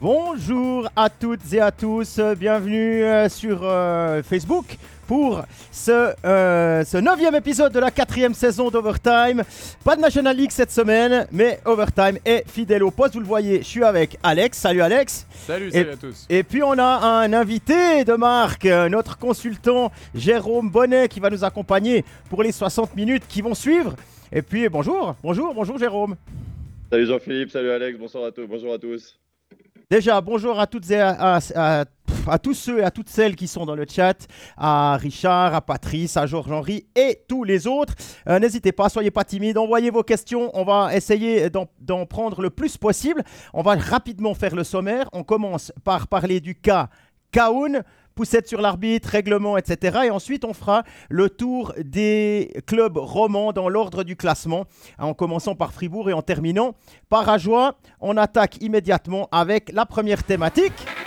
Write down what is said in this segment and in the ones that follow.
Bonjour à toutes et à tous, bienvenue euh, sur euh, Facebook pour ce, euh, ce neuvième épisode de la quatrième saison d'Overtime. Pas de National League cette semaine, mais Overtime est fidèle au poste. Vous le voyez, je suis avec Alex. Salut Alex. Salut, salut à tous. Et puis on a un invité de marque, notre consultant Jérôme Bonnet qui va nous accompagner pour les 60 minutes qui vont suivre. Et puis bonjour, bonjour, bonjour Jérôme. Salut Jean-Philippe, salut Alex, bonsoir à tous, bonjour à tous. Déjà, bonjour à tous ceux et à toutes celles qui sont dans le chat, à Richard, à Patrice, à Georges-Henri et tous les autres. Euh, n'hésitez pas, soyez pas timides, envoyez vos questions. On va essayer d'en prendre le plus possible. On va rapidement faire le sommaire. On commence par parler du cas Kaoun poussette sur l'arbitre, règlement, etc. Et ensuite, on fera le tour des clubs romans dans l'ordre du classement, en commençant par Fribourg et en terminant par Ajoie. On attaque immédiatement avec la première thématique.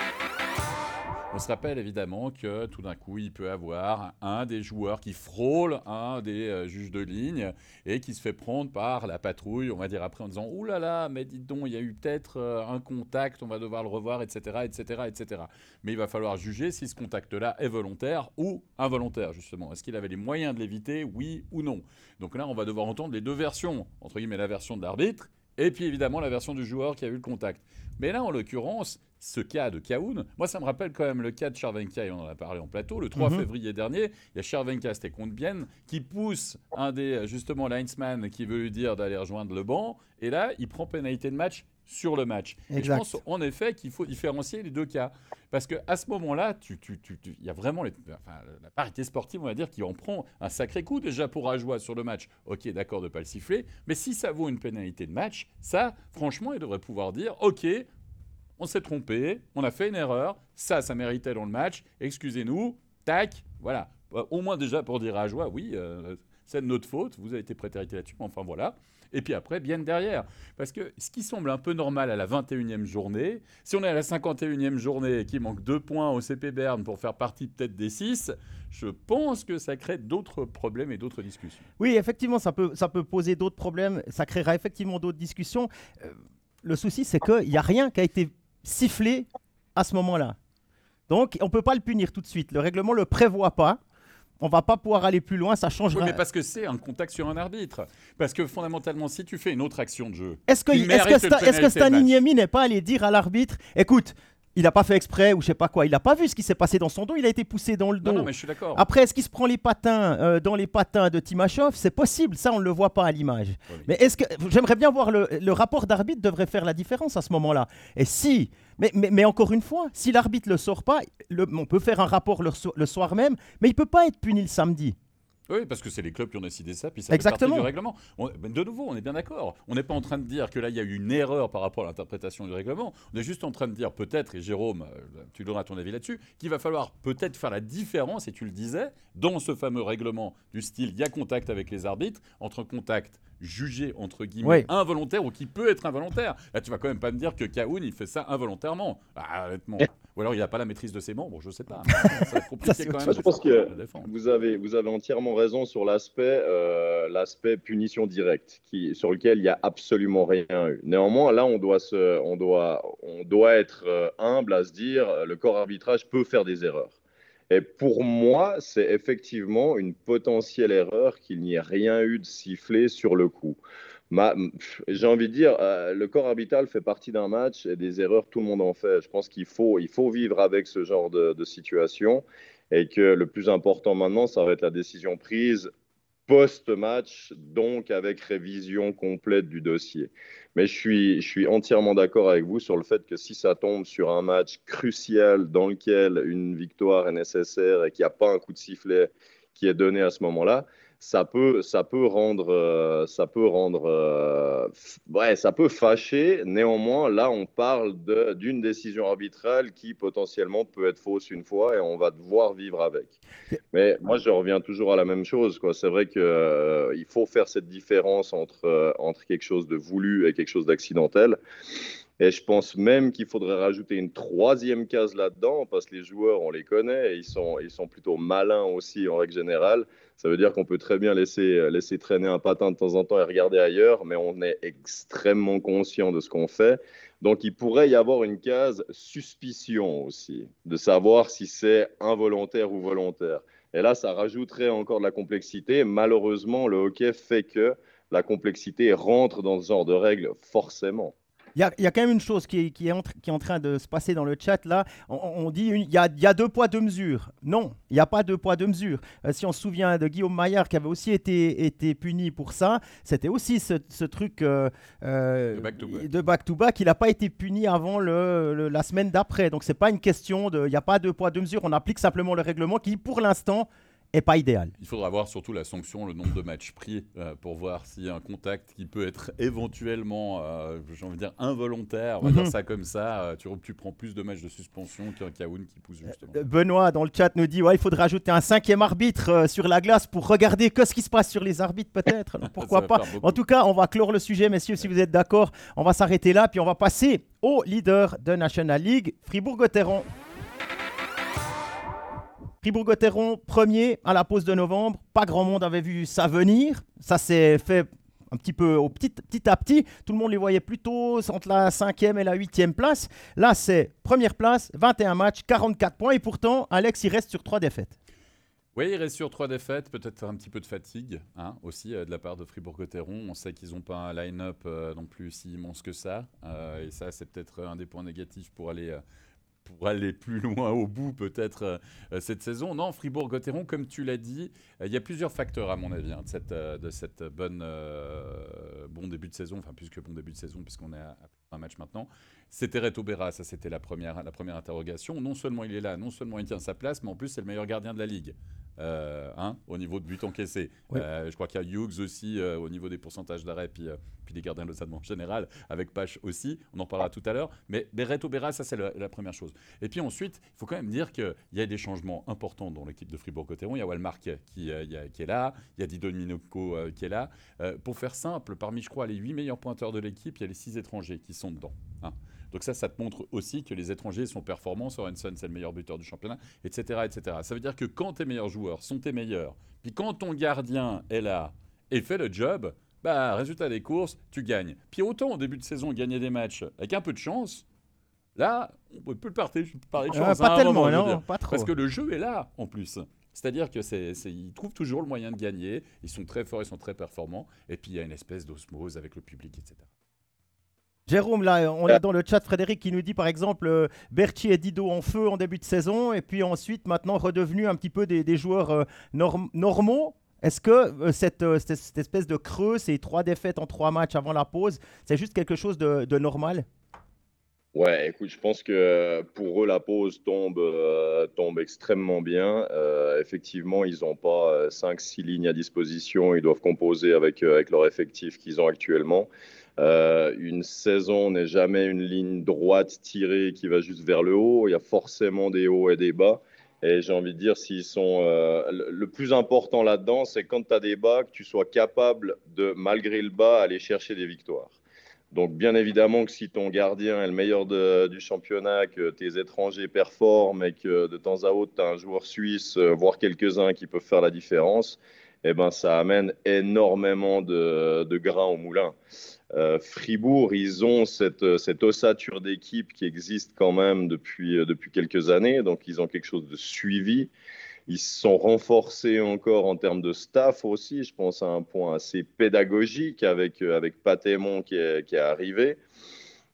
On se rappelle évidemment que tout d'un coup, il peut avoir un des joueurs qui frôle un des euh, juges de ligne et qui se fait prendre par la patrouille, on va dire après en disant Ouh là là, mais dites donc, il y a eu peut-être euh, un contact, on va devoir le revoir, etc., etc., etc. Mais il va falloir juger si ce contact-là est volontaire ou involontaire, justement. Est-ce qu'il avait les moyens de l'éviter, oui ou non? Donc là, on va devoir entendre les deux versions, entre guillemets la version de l'arbitre et puis évidemment la version du joueur qui a eu le contact. Mais là, en l'occurrence, ce cas de Kaoun, moi ça me rappelle quand même le cas de Charvenka, et on en a parlé en plateau, le 3 mhm. février dernier, il y a Charvenka, c'était contre Bienne, qui pousse un des, justement, linesman qui veut lui dire d'aller rejoindre le banc, et là, il prend pénalité de match sur le match. Et je pense en effet qu'il faut différencier les deux cas. Parce qu'à ce moment-là, il tu, tu, y a vraiment la parité sportive, on va dire, qui en prend un sacré coup déjà pour Ajoie sur le match. Ok, d'accord de ne pas le siffler, mais si ça vaut une pénalité de match, ça, franchement, il devrait pouvoir dire, ok, on s'est trompé, on a fait une erreur, ça, ça méritait dans le match, excusez-nous, tac, voilà. Euh, au moins déjà pour dire à Ajoie, oui, euh, c'est de notre faute, vous avez été prétérité là-dessus, enfin voilà et puis après, bien derrière. Parce que ce qui semble un peu normal à la 21e journée, si on est à la 51e journée et qu'il manque deux points au CP Berne pour faire partie peut-être des six, je pense que ça crée d'autres problèmes et d'autres discussions. Oui, effectivement, ça peut, ça peut poser d'autres problèmes, ça créera effectivement d'autres discussions. Euh, le souci, c'est qu'il n'y a rien qui a été sifflé à ce moment-là. Donc, on ne peut pas le punir tout de suite. Le règlement ne le prévoit pas on va pas pouvoir aller plus loin, ça changera. Oui, mais parce que c'est un contact sur un arbitre. Parce que fondamentalement, si tu fais une autre action de jeu, est-ce que, est-ce que, Stan n'est pas allé dire à l'arbitre, écoute, il n'a pas fait exprès ou je sais pas quoi. Il n'a pas vu ce qui s'est passé dans son dos. Il a été poussé dans le dos. Non, mais je suis d'accord. Après, est-ce qu'il se prend les patins euh, dans les patins de Timashov? C'est possible. Ça, on ne le voit pas à l'image. Mais est-ce que j'aimerais bien voir le, rapport d'arbitre devrait faire la différence à ce moment-là. Et si, mais, mais, encore une fois, si l'arbitre le sort pas, on peut faire un rapport le, le soir même, mais il peut pas être puni le samedi. Oui, parce que c'est les clubs qui ont décidé ça, puis ça Exactement. fait partie du règlement. de nouveau, on est bien d'accord. On n'est pas en train de dire que là, il y a eu une erreur par rapport à l'interprétation du règlement. On est juste en train de dire peut-être, et Jérôme, euh, tu donneras ton avis là-dessus, qu'il va falloir peut-être faire la différence, et tu le disais, dans ce fameux règlement du style, il y a contact avec les arbitres, entre contact jugé entre guillemets involontaire ou qui peut être involontaire. Là, tu vas quand même pas me dire que Kaoun il fait ça involontairement. Ah, honnêtement. Eh. Ou alors il n'a pas la maîtrise de ses membres, je sais pas. Ça va compliqué quand même. Je pense que vous avez, vous avez entièrement raison sur l'aspect euh, l'aspect punition directe, qui, sur lequel il n'y a absolument rien eu. Néanmoins, là, on doit, se, on doit, on doit être euh, humble à se dire le corps arbitrage peut faire des erreurs. Et pour moi, c'est effectivement une potentielle erreur qu'il n'y ait rien eu de sifflé sur le coup. J'ai envie de dire, euh, le corps arbitral fait partie d'un match et des erreurs, tout le monde en fait. Je pense qu'il faut, il faut vivre avec ce genre de, de situation et que le plus important maintenant, ça va être la décision prise post-match, donc avec révision complète du dossier. Mais je suis, je suis entièrement d'accord avec vous sur le fait que si ça tombe sur un match crucial dans lequel une victoire est nécessaire et qu'il n'y a pas un coup de sifflet qui est donné à ce moment-là, ça peut, ça peut rendre, euh, ça peut rendre, euh, ouais, ça peut fâcher. Néanmoins, là, on parle d'une décision arbitrale qui potentiellement peut être fausse une fois et on va devoir vivre avec. Mais moi, je reviens toujours à la même chose. C'est vrai qu'il euh, il faut faire cette différence entre, entre quelque chose de voulu et quelque chose d'accidentel. Et je pense même qu'il faudrait rajouter une troisième case là-dedans, parce que les joueurs, on les connaît, et ils sont, plutôt malins aussi en règle générale. Ça veut dire qu'on peut très bien laisser, laisser traîner un patin de temps en temps et regarder ailleurs, mais on est extrêmement conscient de ce qu'on fait. Donc, il pourrait y avoir une case suspicion aussi, de savoir si c'est involontaire ou volontaire. Et là, ça rajouterait encore de la complexité. Malheureusement, le hockey fait que la complexité rentre dans ce genre de règles forcément. Il y, a, quand même une chose qui est, qui, est en, train de se passer dans le chat là. On, dit il y, a, deux poids, deux mesures. Non, il n'y a pas deux poids, deux mesures. Euh, si on se souvient de Guillaume Maillard qui avait aussi été, été puni pour ça, c'était aussi ce, truc euh, euh, de back-to-back. il n'a pas été puni avant le, la semaine d'après. Donc c'est pas une question de. Il n'y a pas deux poids, deux mesures. On applique simplement le règlement qui, pour l'instant, est pas idéal. Il faudra voir surtout la sanction, le nombre de matchs pris euh, pour voir s'il y a un contact qui peut être éventuellement, euh, j'ai envie de dire, involontaire, on va dire mhm. ça comme ça. Euh, tu, tu, prends plus de matchs de suspension qu'un Kaoun qui pousse justement. Benoît dans le chat nous dit ouais, il faudrait ajouter un cinquième arbitre sur la glace pour regarder que ce qui se passe sur les arbitres peut-être. Pourquoi pas? En tout cas, on va clore le sujet, messieurs, si vous êtes d'accord. On va s'arrêter là, puis on va passer au leader de National League, Fribourg-Gotteron. Fribourg-Gotteron, premier à la pause de novembre. Pas grand monde avait vu ça venir. Ça s'est fait un petit peu au petit, petit à petit. Tout le monde les voyait plutôt entre la cinquième et la huitième place. Là, c'est première place, 21 matchs, 44 points. Et pourtant, Alex, il reste sur trois défaites. Oui, il reste sur trois défaites, peut-être un petit peu de fatigue hein, aussi euh, de la part de Fribourg-Gotteron. On sait qu'ils n'ont pas un line-up euh, non plus si immense que ça. Euh, et ça, c'est peut-être un des points négatifs pour aller pour aller plus loin au bout peut-être euh, euh, cette saison. Non, Fribourg-Gotteron, comme tu l'as dit, euh, il y a plusieurs facteurs à mon avis hein, de cette, de cette bonne, bon début de saison, enfin plus que bon début de saison puisqu'on est à, un match maintenant. C'était Reto Berra, ça c'était la première, la première interrogation. Non seulement il est là, non seulement il tient sa place, mais en plus c'est le meilleur gardien de la ligue. Euh, hein, au niveau de buts encaissés. Euh, je crois qu'il y a Hughes aussi euh, au niveau des pourcentages d'arrêt, puis, puis les gardiens de l'Osade en général, avec Pache aussi. On en parlera tout à l'heure. Mais Beret Obera, ça c'est la, première chose. Et puis ensuite, il faut quand même dire qu'il y a des changements importants dans l'équipe de Fribourg-Cotteron. Il y a Walmark qui, qui, est là, il y a Didon Minoko qui est là. pour faire simple, parmi, je crois, les 8 meilleurs pointeurs de l'équipe, il y a les 6 étrangers qui sont dedans. Hein. Donc ça, ça te montre aussi que les étrangers sont performants. Sorensen, c'est le meilleur buteur du championnat, etc., etc. Ça veut dire que quand tes meilleurs joueurs sont tes meilleurs, puis quand ton gardien est là et fait le job, bah, résultat des courses, tu gagnes. Puis autant au début de saison, gagner des matchs avec un peu de chance, là, on peut le parler, parler de chance. pas tellement, non, pas trop. Parce que le jeu est là, en plus. C'est-à-dire que c'est, ils trouvent toujours le moyen de gagner, ils sont très forts, ils sont très performants, et puis il y a une espèce d'osmose avec le public, etc. Jérôme, là, on est dans le chat Frédéric qui nous dit par exemple euh, Berti et Dido en feu en début de saison et puis ensuite maintenant redevenus un petit peu des, joueurs euh, normaux. Est-ce que euh, cette, cette, espèce de creux, ces trois défaites en trois matchs avant la pause, c'est juste quelque chose de, normal? Ouais, écoute, je pense que pour eux, la pause tombe, tombe extrêmement bien. effectivement, ils n'ont pas 5-6 lignes à disposition. Ils doivent composer avec, avec leur effectif qu'ils ont actuellement. Euh, une saison n'est jamais une ligne droite tirée qui va juste vers le haut. Il y a forcément des hauts et des bas. Et j'ai envie de dire, s'ils sont. Euh, le plus important là-dedans, c'est quand tu as des bas, que tu sois capable de, malgré le bas, aller chercher des victoires. Donc, bien évidemment, que si ton gardien est le meilleur du championnat, que tes étrangers performent et que de temps à autre, tu as un joueur suisse, euh, voire quelques-uns qui peuvent faire la différence, eh ben, ça amène énormément de, de grains au moulin. Euh, Fribourg, ils ont cette, cette ossature d'équipe qui existe quand même depuis, euh, depuis quelques années, donc ils ont quelque chose de suivi. Ils se sont renforcés encore en termes de staff aussi, je pense à un point assez pédagogique avec, euh, avec Patémon qui est, qui est arrivé.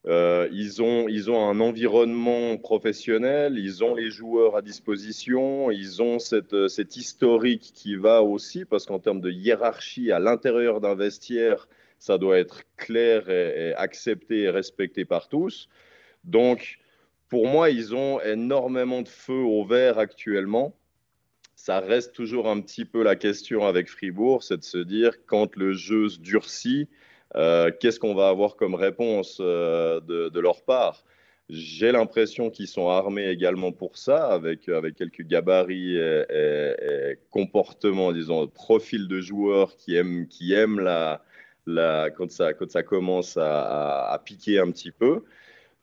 ils, ont, ils ont un environnement professionnel, ils ont les joueurs à disposition, ils ont cette, cette historique qui va aussi, parce qu'en termes de hiérarchie à l'intérieur d'un vestiaire, ça doit être clair et, accepté et respecté par tous. Donc, pour moi, ils ont énormément de feu au vert actuellement. Ça reste toujours un petit peu la question avec Fribourg, c'est de se dire quand le jeu se durcit, euh, qu'est-ce qu'on va avoir comme réponse euh, de, leur part? J'ai l'impression qu'ils sont armés également pour ça, avec, avec quelques gabarits et, et comportements, disons, profil de joueurs qui aiment, qui aiment la, quand, ça, commence à, piquer un petit peu.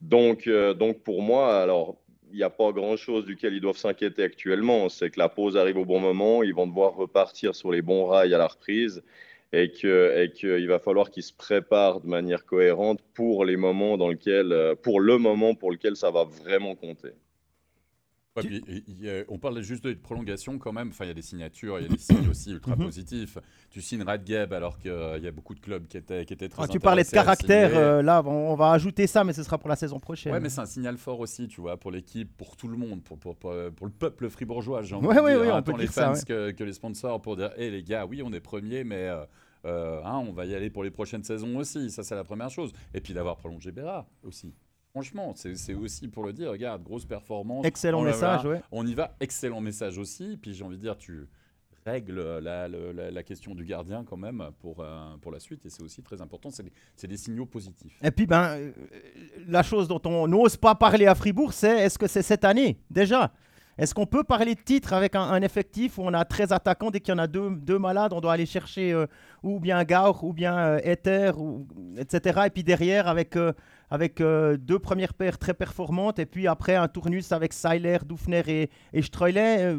Donc, euh, pour moi, alors il n'y a pas grand-chose duquel ils doivent s'inquiéter actuellement. C'est que la pause arrive au bon moment, ils vont devoir repartir sur les bons rails à la reprise. et qu'il va falloir qu'il se prépare de manière cohérente pour les moments dans lequel, pour le moment pour lequel ça va vraiment compter on parle juste de prolongation quand même. Enfin, il y a des signatures, il y a des signes aussi ultra positifs. Tu signes Radgeb alors qu'il y a beaucoup de clubs qui étaient, qui étaient très ah, Tu parlais de caractère, euh, là, on va ajouter ça, mais ce sera pour la saison prochaine. Ouais, mais c'est un signal fort aussi, tu vois, pour l'équipe, pour tout le monde, pour, pour, pour, le peuple fribourgeois. Oui, oui, oui, on peut les fans que, que, les sponsors pour dire, hé les gars, oui, on est premier, mais euh, euh, hein, on va y aller pour les prochaines saisons aussi. Ça, c'est la première chose. Et puis d'avoir prolongé Béra aussi. Franchement, c'est aussi pour le dire, regarde, grosse performance. Excellent message, ouais. On y va, excellent message aussi. Puis j'ai envie de dire, tu règles la, la, question du gardien quand même pour, euh, pour la suite. Et c'est aussi très important, c'est des, des, signaux positifs. Et puis, ben, euh, la chose dont on n'ose pas parler à Fribourg, c'est est-ce que c'est cette année déjà? Est-ce qu'on peut parler de titre avec un, effectif où on a 13 attaquants Dès qu'il y en a deux, malades, on doit aller chercher euh, ou bien Gaur ou bien Ether, ou, etc. Et puis derrière, avec avec euh, deux premières paires très performantes et puis après un tournus avec Seiler, Dufner et, et euh,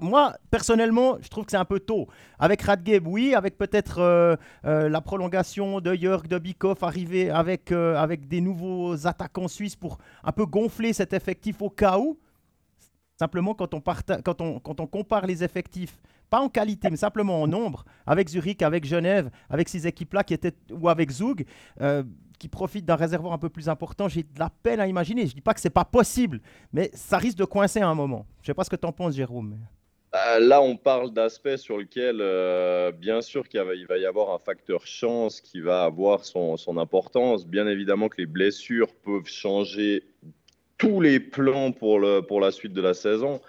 moi, personnellement, je trouve que c'est un peu tôt. Avec Radgeb, oui. Avec peut-être euh, la prolongation de Jörg, de Bikoff, arriver avec, avec des nouveaux attaquants suisses pour un peu gonfler cet effectif au cas où. Simplement, quand on, compare les effectifs, pas en qualité, mais simplement en nombre, avec Zurich, avec Genève, avec ces équipes-là qui étaient, ou avec Zug, euh, qui profitent d'un réservoir un peu plus important, j'ai de la peine à imaginer. Je ne dis pas que c'est pas possible, mais ça risque de coincer à un moment. Je ne sais pas ce que tu en penses, Jérôme. Euh, là, on parle d'aspects sur lesquels, euh, bien sûr, qu'il va y avoir un facteur chance qui va avoir son importance. Bien évidemment que les blessures peuvent changer tous les plans pour, pour la suite de la saison.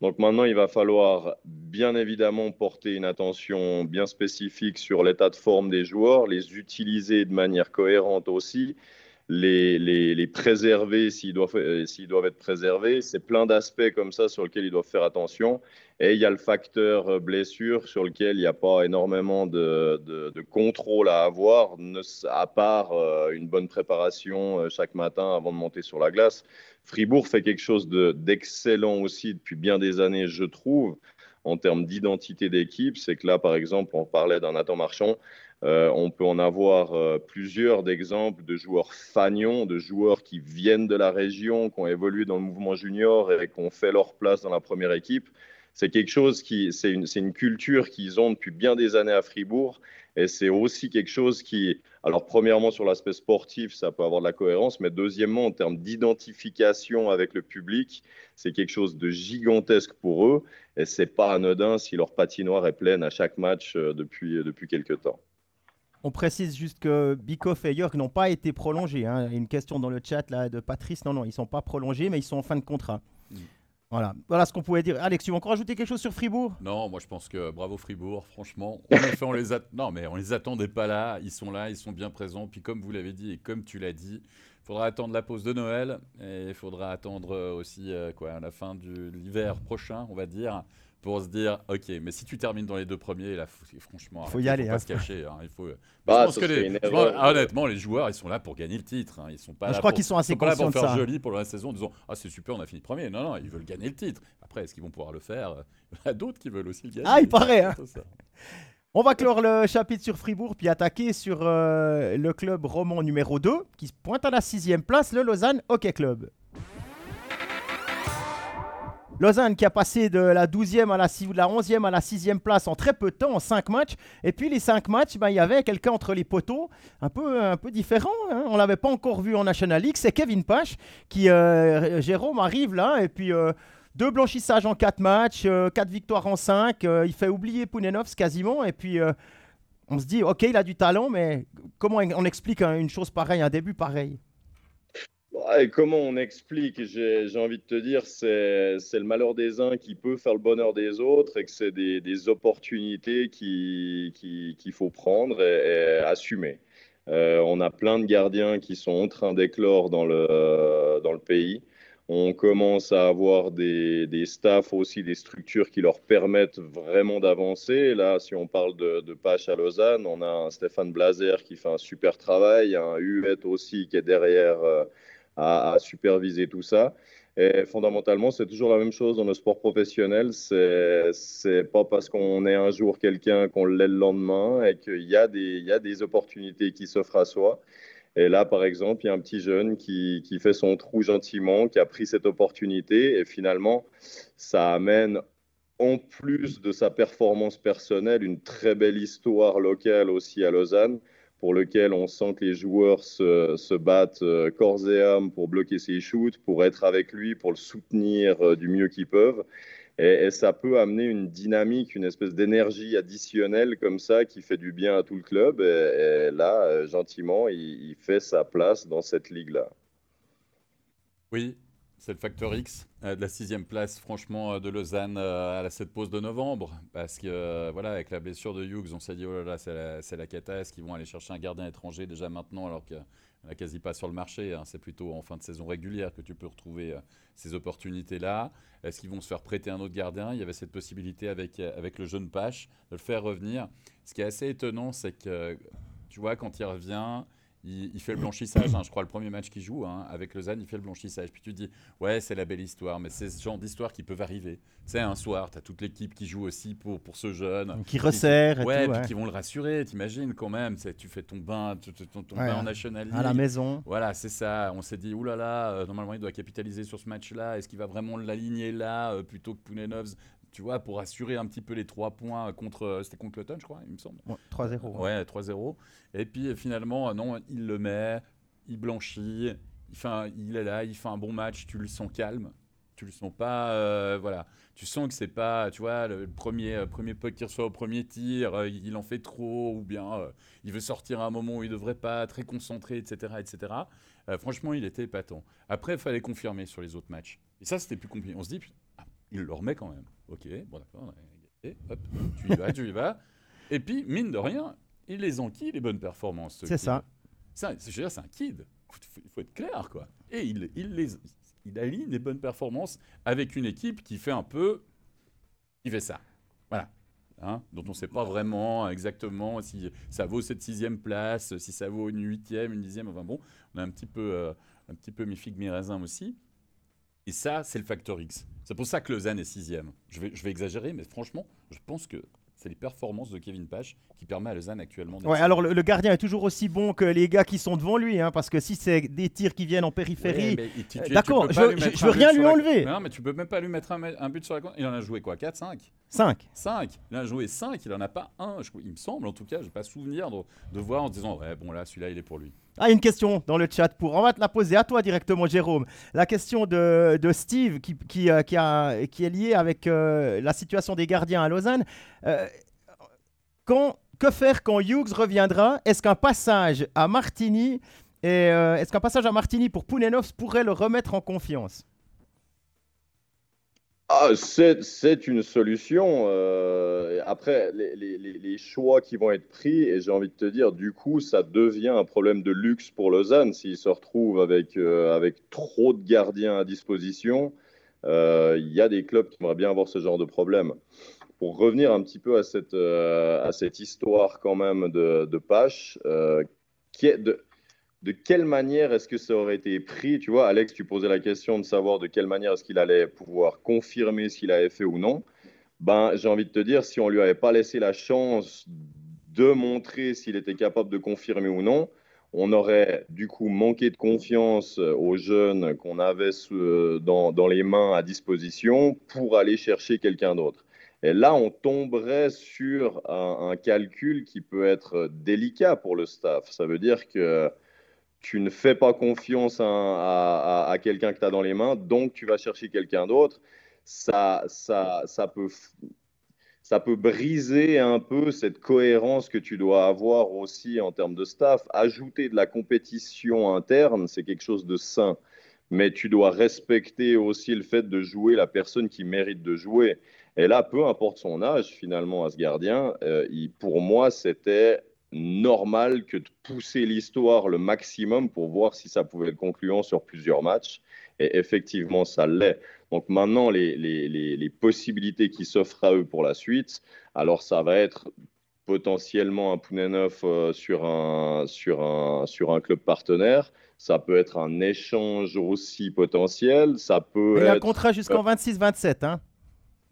Donc maintenant, il va falloir bien évidemment porter une attention bien spécifique sur l'état de forme des joueurs, les utiliser de manière cohérente aussi, les, préserver s'ils doivent, euh, doivent être préservés. C'est plein d'aspects comme ça sur lesquels ils doivent faire attention. Et il y a le facteur euh, blessure sur lequel il n'y a pas énormément de, contrôle à avoir, à part euh, une bonne préparation chaque matin avant de monter sur la glace. Fribourg fait quelque chose d'excellent aussi depuis bien des années, je trouve, en termes d'identité d'équipe. C'est que là, par exemple, on parlait d'un Nathan Marchand. Euh, on peut en avoir euh, plusieurs d'exemples de joueurs fagnons, de joueurs qui viennent de la région, qui ont évolué dans le mouvement junior et qui ont fait leur place dans la première équipe. C'est quelque chose qui, c'est une, culture qu'ils ont depuis bien des années à Fribourg et c'est aussi quelque chose qui, alors premièrement sur l'aspect sportif, ça peut avoir de la cohérence, mais deuxièmement en termes d'identification avec le public, c'est quelque chose de gigantesque pour eux. Et c'est pas anodin si leur patinoire est pleine à chaque match euh, depuis, depuis quelques temps. On précise juste que Bikoff et York n'ont pas été prolongés. Hein. Une question dans le chat là, de Patrice. Non, non, ils ne sont pas prolongés, mais ils sont en fin de contrat. Mm. Voilà, voilà ce qu'on pouvait dire. Alex, tu veux encore rajouter quelque chose sur Fribourg? Non, moi je pense que bravo Fribourg, franchement. En effet, on les non, mais on les attendait pas là. Ils sont là, ils sont bien présents. Puis comme vous l'avez dit et comme tu l'as dit, il faudra attendre la pause de Noël et il faudra attendre aussi euh, quoi, la fin de l'hiver prochain, on va dire, pour se dire, ok, mais si tu termines dans les deux premiers, là, franchement, il faut y aller. Faut pas se cacher. Hein, il faut. Bah, je pense que les, honnêtement, les joueurs, ils sont là pour gagner le titre. Hein, ils sont pas. je crois qu'ils sont assez conscients pas là pour faire joli pour la saison, en disant, ah c'est super, on a fini premier. Non, non, ils veulent gagner le titre. Après, est-ce qu'ils vont pouvoir le faire? Il y a d'autres qui veulent aussi le gagner. Ah, il paraît. Hein. On va clore le chapitre sur Fribourg, puis attaquer sur euh, le club roman numéro 2, qui se pointe à la sixième place, le Lausanne Hockey Club. Lausanne qui a passé de la 12e à la, la 11e à la 6e place en très peu de temps, en 5 matchs. Et puis les 5 matchs, ben, il y avait quelqu'un entre les poteaux, un peu, un peu différent. Hein. On ne l'avait pas encore vu en National League. C'est Kevin Pache qui, euh, Jérôme, arrive là. Et puis euh, deux blanchissages en 4 matchs, 4 euh, victoires en 5. il fait oublier Pounenovs quasiment. Et puis on se dit, ok, il a du talent, mais comment on explique une chose pareille, un début pareil? Et comment on explique J'ai envie de te dire, c'est le malheur des uns qui peut faire le bonheur des autres et que c'est des, des, opportunités qu'il qui, faut prendre et, assumer. Euh, on a plein de gardiens qui sont en train d'éclore dans le, dans le pays. On commence à avoir des, des, staffs aussi, des structures qui leur permettent vraiment d'avancer. Là, si on parle de, de Pache à Lausanne, on a un Stéphane Blazer qui fait un super travail, un Huet aussi qui est derrière. Euh, à, superviser tout ça. Et fondamentalement, c'est toujours la même chose dans le sport professionnel. C'est, pas parce qu'on est un jour quelqu'un qu'on l'est le lendemain et qu'il y a des, opportunités qui s'offrent à soi. Et là, par exemple, il y a un petit jeune qui, fait son trou gentiment, qui a pris cette opportunité et finalement, ça amène en plus de sa performance personnelle, une très belle histoire locale aussi à Lausanne pour lequel on sent que les joueurs se, battent euh, corps et âme pour bloquer ses shoots, pour être avec lui, pour le soutenir euh, du mieux qu'ils peuvent. Et, ça peut amener une dynamique, une espèce d'énergie additionnelle comme ça qui fait du bien à tout le club. Et, là, euh, gentiment, il, il, fait sa place dans cette ligue-là. Oui, c'est le facteur X euh, de la sixième place, franchement, euh, de Lausanne euh, à cette pause de novembre. Parce que, voilà, avec la blessure de Hughes, on s'est dit, oh là là, c'est la, la cata. Est-ce qu'ils vont aller chercher un gardien étranger déjà maintenant, alors qu'il n'y a quasi pas sur le marché hein. C'est plutôt en fin de saison régulière que tu peux retrouver ces opportunités-là. Est-ce qu'ils vont se faire prêter un autre gardien? Il y avait cette possibilité avec, avec le jeune Pache de le faire revenir. Ce qui est assez étonnant, c'est que, tu vois, quand il revient il, fait le blanchissage, hein, je crois, le premier match qu'il joue hein, avec Lausanne, il fait le blanchissage. Puis tu te dis, ouais, c'est la belle histoire, mais c'est ce genre d'histoire qui peuvent arriver. Tu sais, un soir, tu as toute l'équipe qui joue aussi pour, pour ce jeune. Qui resserre. ouais, tout, ouais. puis qui vont le rassurer, t'imagines quand même. Tu fais ton bain, ton, ton ouais, bain en National League. À la maison. Voilà, c'est ça. On s'est dit, oulala, là là, euh, normalement, il doit capitaliser sur ce match-là. Est-ce qu'il va vraiment l'aligner là euh, plutôt que Pounenovs tu vois, pour assurer un petit peu les trois points contre. Euh, c'était contre Cloton, je crois, il me semble. Ouais, 3-0. Ouais, 3-0. Et puis finalement, non, il le met, il blanchit, il, fait il est là, il fait un bon match, tu le sens calme. Tu le sens pas, euh, voilà. Tu sens que c'est pas, tu vois, le premier, euh, premier puck qu'il reçoit au premier tir, euh, il en fait trop, ou bien euh, il veut sortir à un moment où il devrait pas, très concentré, etc., etc. franchement, il était épatant. Après, il fallait confirmer sur les autres matchs. Et ça, c'était plus compliqué. On se dit, il le remet quand même. Ok, bon d'accord, hop, tu y vas, tu y vas. Et puis, mine de rien, il les enquille les bonnes performances. C'est ça. ça je veux dire, c'est un kid. Il faut être clair, quoi. Et il, il, les, il aligne des bonnes performances avec une équipe qui fait un peu. qui fait ça. Voilà. Hein, dont on ne sait pas vraiment exactement si ça vaut cette sixième place, si ça vaut une huitième, une dixième. Enfin bon, on a un petit peu, euh, un petit peu mi figue mi raisin aussi. Et ça, c'est le facteur X. C'est pour ça que Lausanne est sixième. Je vais, je vais exagérer, mais franchement, je pense que c'est les performances de Kevin Pache qui permet à Lausanne actuellement. Ouais, alors le, le, gardien est toujours aussi bon que les gars qui sont devant lui, hein, parce que si c'est des tirs qui viennent en périphérie, ouais, euh, d'accord, je, je, je, veux rien lui enlever. Non, mais tu peux même pas lui mettre un, un but sur la compte. Il en a joué quoi 4, 5 5 5 Il en a joué 5, il en a pas un. il me semble, en tout cas, je n'ai pas souvenir de, de, voir en disant ouais, bon là, celui-là, il est pour lui. Ah, une question dans le chat pour. On va te la poser à toi directement, Jérôme. La question de, de Steve qui, qui, euh, qui, a, qui, est liée avec euh, la situation des gardiens à Lausanne. Euh, quand, que faire quand Hughes reviendra? Est-ce qu'un passage à Martini et est-ce qu'un passage à Martini pour Pounenovs pourrait le remettre en confiance? Ah, c'est une solution. Euh, après, les, choix qui vont être pris, et j'ai envie de te dire, du coup, ça devient un problème de luxe pour Lausanne s'il se retrouve avec, euh, avec trop de gardiens à disposition. Il euh, y a des clubs qui aimeraient bien avoir ce genre de problème pour revenir un petit peu à cette, à cette histoire quand même de, de Pache, qui est de, de quelle manière est-ce que ça aurait été pris Tu vois, Alex, tu posais la question de savoir de quelle manière est-ce qu'il allait pouvoir confirmer ce qu'il avait fait ou non. Ben, j'ai envie de te dire, si on lui avait pas laissé la chance de montrer s'il était capable de confirmer ou non, on aurait du coup manqué de confiance aux jeunes qu'on avait dans, dans les mains à disposition pour aller chercher quelqu'un d'autre. Et là, on tomberait sur un, un, calcul qui peut être délicat pour le staff. Ça veut dire que tu ne fais pas confiance à, quelqu'un que tu as dans les mains, donc tu vas chercher quelqu'un d'autre. Ça, ça, ça, peut, ça peut briser un peu cette cohérence que tu dois avoir aussi en termes de staff. Ajouter de la compétition interne, c'est quelque chose de sain. Mais tu dois respecter aussi le fait de jouer la personne qui mérite de jouer. Et là, peu importe son âge, finalement, à ce gardien, euh, pour moi, c'était normal que de pousser l'histoire le maximum pour voir si ça pouvait être concluant sur plusieurs matchs. Et effectivement, ça l'est. Donc maintenant, les, les, les, les possibilités qui s'offrent à eux pour la suite, alors ça va être potentiellement un Pounenov sur, un, sur, un, sur un club partenaire. Ça peut être un échange aussi potentiel. Ça peut a un contrat jusqu'en 26-27. Hein,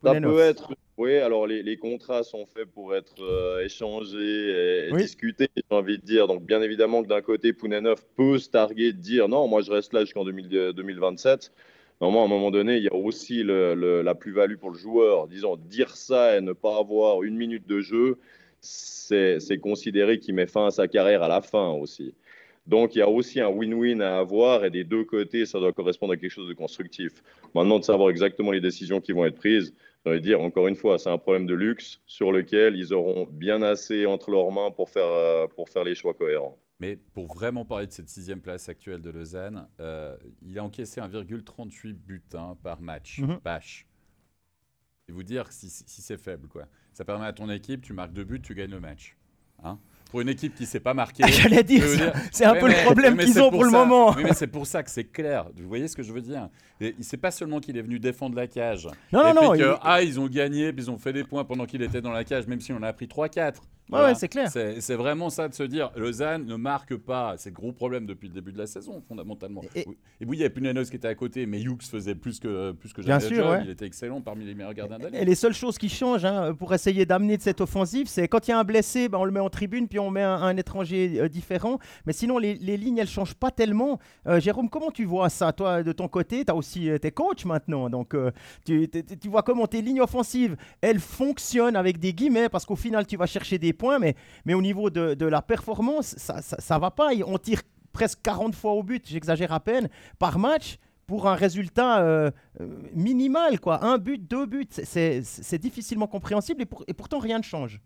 ça peut être. Oui, alors les, les, contrats sont faits pour être euh, échangés et, discutés, j'ai envie de dire. Donc, bien évidemment que d'un côté, Pounenov peut se targuer de dire non, moi je reste là jusqu'en 2027. Normalement, à un moment donné, il y a aussi le, la plus-value pour le joueur. Disons, dire ça et ne pas avoir une minute de jeu, c'est considéré qu'il met fin à sa carrière à la fin aussi. Donc, il y a aussi un win-win à avoir et des deux côtés, ça doit correspondre à quelque chose de constructif. Maintenant, de savoir exactement les décisions qui vont être prises, dire, encore une fois, c'est un problème de luxe sur lequel ils auront bien assez entre leurs mains pour faire, euh, pour faire les choix cohérents. Mais pour vraiment parler de cette sixième place actuelle de Lausanne, euh, il a encaissé 1,38 buts hein, par match, mm Et vous dire si, si c'est faible, quoi. Ça permet à ton équipe, tu marques deux buts, tu gagnes le match. Hein pour une équipe qui ne s'est pas marquée. J'allais dire, c'est un peu le problème qu'ils ont pour, le moment. Oui, mais c'est pour ça que c'est clair. Vous voyez ce que je veux dire? C'est pas seulement qu'il est venu défendre la cage. Non, et non, Que, Ah, ils ont gagné, puis ils ont fait des points pendant qu'il était dans la cage, même si on a pris 3-4. Ouais, c'est clair. C'est vraiment ça de se dire Lausanne ne marque pas. C'est le gros problème depuis le début de la saison, fondamentalement. Et, oui, il y a Punanos qui était à côté, mais Hughes faisait plus que, plus que Bien sûr, Il était excellent parmi les meilleurs gardiens d'année. Et les seules choses qui changent hein, pour essayer d'amener de cette offensive, c'est quand il y a un blessé, ben, on le met en tribune, puis on met un, étranger euh, différent. Mais sinon, les, lignes, elles changent pas tellement. Euh, Jérôme, comment tu vois ça, toi, de ton côté? Tu as aussi euh, tes coachs maintenant. Donc, tu, tu, vois comment tes lignes offensives, elles fonctionnent avec des guillemets, parce qu'au final, tu vas chercher des points, mais, au niveau de, la performance, ça, ça, va pas. On tire presque 40 fois au but, j'exagère à peine, par match pour un résultat euh, euh, minimal, quoi. Un but, deux buts, c'est difficilement compréhensible et, pourtant rien ne change.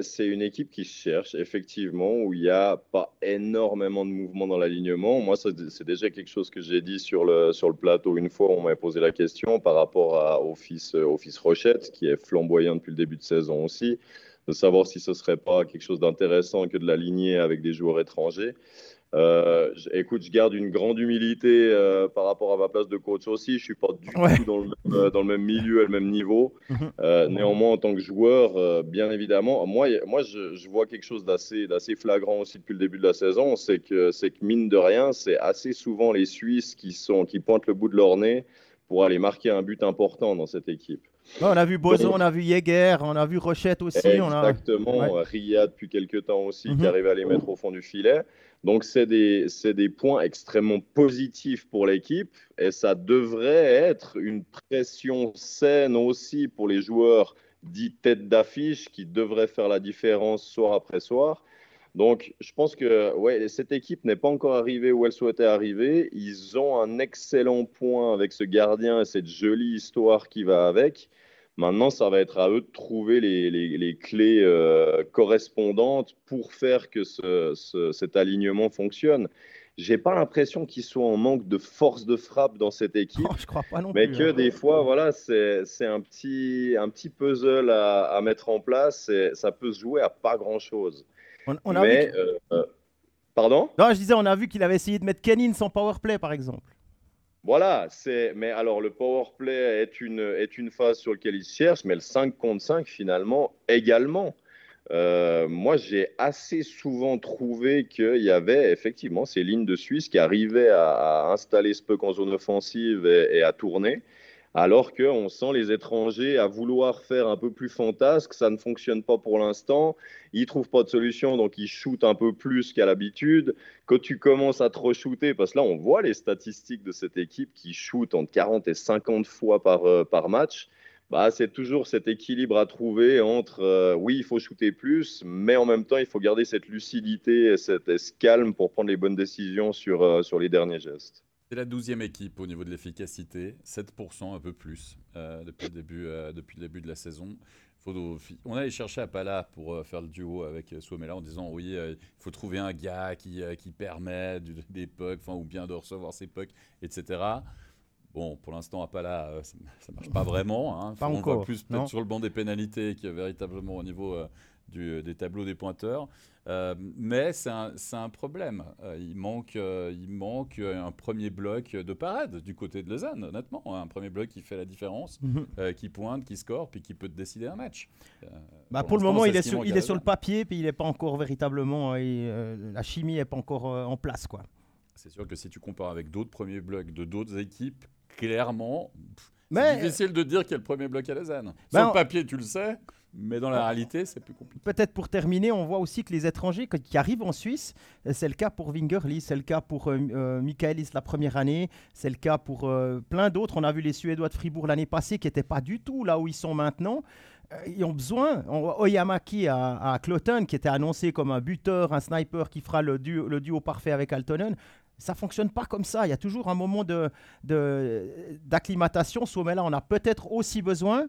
C'est une équipe qui cherche, effectivement, où il n'y a pas énormément de mouvement dans l'alignement. Moi, c'est déjà quelque chose que j'ai dit sur le, plateau une fois, on m'avait posé la question par rapport à, fils, au fils Rochette, qui est flamboyant depuis le début de saison aussi de savoir si ce serait pas quelque chose d'intéressant que de l'aligner avec des joueurs étrangers. Euh, écoute, je garde une grande humilité euh, par rapport à ma place de coach aussi. Je suis pas du tout dans le, même, euh, dans le, même, milieu et le même niveau. Mhm. néanmoins, en tant que joueur, bien évidemment, moi, moi je, je vois quelque chose d'assez, d'assez flagrant aussi depuis le début de la saison. C'est que, c'est que mine de rien, c'est assez souvent les Suisses qui, sont, qui pointent le bout de leur nez pour aller marquer un but important dans cette équipe on a vu Bozo, on a vu Jäger, on a vu Rochette aussi. Exactement, on a... Ria depuis quelques temps aussi qui mhm. arrive à les mettre au fond du filet. Donc c'est des, des, points extrêmement positifs pour l'équipe et ça devrait être une pression saine aussi pour les joueurs dits tête d'affiche qui devraient faire la différence soir après soir. Donc, je pense que ouais, cette équipe n'est pas encore arrivée où elle souhaitait arriver. Ils ont un excellent point avec ce gardien et cette jolie histoire qui va avec. Maintenant, ça va être à eux de trouver les, les, clés euh, correspondantes pour faire que ce, cet alignement fonctionne. J'ai pas l'impression qu'ils soient en manque de force de frappe dans cette équipe. Oh, je crois pas non mais que hein. des fois, voilà, c'est un petit, un petit puzzle à, à mettre en place et ça peut se jouer à pas grand chose. On, a vu euh, euh, pardon? Non, je disais, on a vu qu'il avait essayé de mettre Kenin sans power play, par exemple. Voilà, c'est. Mais alors, le power play est une, est une phase sur laquelle il cherche, mais le 5 contre 5, finalement, également. Euh, moi, j'ai assez souvent trouvé qu'il y avait effectivement ces lignes de Suisse qui arrivaient à, installer peu en zone offensive et à tourner alors qu'on sent les étrangers à vouloir faire un peu plus fantasque, ça ne fonctionne pas pour l'instant, ils ne trouvent pas de solution, donc ils shootent un peu plus qu'à l'habitude. Quand tu commences à trop shooter, parce que là on voit les statistiques de cette équipe qui shoot entre 40 et 50 fois par, euh, par match, bah, c'est toujours cet équilibre à trouver entre euh, oui, il faut shooter plus, mais en même temps, il faut garder cette lucidité et cette calme pour prendre les bonnes décisions sur, euh, sur les derniers gestes. C'est la douzième équipe au niveau de l'efficacité, 7%, un peu plus euh, depuis, le début, euh, depuis le début de la saison. on allait chercher à Pala pour euh, faire le duo avec Suomela en disant oui, il faut trouver un gars qui, qui permet des pucks, ou bien de recevoir ses pucks, etc. Bon, pour l'instant, à Pala, ça ne marche pas vraiment. Hein. Pas on encore, voit plus peut-être sur le banc des pénalités que véritablement au niveau du, des tableaux des pointeurs. Mais c'est un, un, problème. il, manque, il manque un premier bloc de parade du côté de Lausanne, honnêtement. Un premier bloc qui fait la différence, mhm. qui pointe, qui score, puis qui peut décider un match. Bah, pour, le moment, il est, sur, il est sur le papier, puis il n'est pas encore véritablement. la chimie n'est pas encore en place. quoi. C'est sûr que si tu compares avec d'autres premiers blocs de d'autres équipes, clairement, c'est difficile de dire quel premier bloc à la zen. Sur le papier, tu le sais, mais dans la réalité, c'est plus compliqué. Peut-être pour terminer, on voit aussi que les étrangers qui arrivent en Suisse, c'est le cas pour Wingerli, c'est le cas pour euh, euh Michaelis la première année, c'est le cas pour euh, plein d'autres. On a vu les Suédois de Fribourg l'année passée qui n'étaient pas du tout là où ils sont maintenant. Euh, ils ont besoin. Oyamaki à, à Cloton, qui était annoncé comme un buteur, un sniper qui fera le, le duo parfait avec Altonen, ça fonctionne pas comme ça. Il y a toujours un moment d'acclimatation. De, Ce moment-là, on a peut-être aussi besoin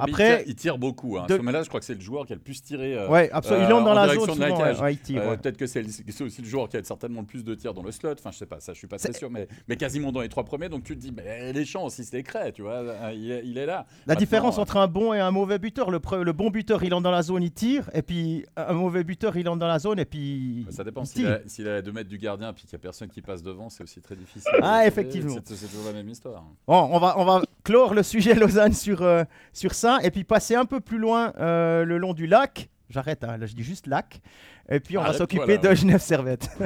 après, il tire, beaucoup. Hein. De... là je crois que c'est le joueur qui a le plus tiré. Euh, ouais, absolument. il entre dans la zone. Souvent, euh, Peut-être que c'est aussi le joueur qui a certainement le plus de tirs dans le slot. Enfin, je sais pas, ça, je suis pas très sûr, mais, mais quasiment dans les trois premiers. Donc tu te dis, mais les chances, il se les crée, tu vois. Euh, il est, là. La différence entre un bon et un mauvais buteur, le, le, bon buteur, il entre dans la zone, il tire, et puis un mauvais buteur, il entre dans la zone, et puis. ça dépend. S'il est à 2 mètres du gardien, puis qu'il n'y a personne qui passe devant, c'est aussi très difficile. Ah, effectivement. C'est toujours la même histoire. Bon, on va, on va clore le sujet Lausanne sur, sur ça, et puis passer un peu plus loin euh, le long du lac. J'arrête, hein, là je dis juste lac. Et puis on va s'occuper de Genève Servette.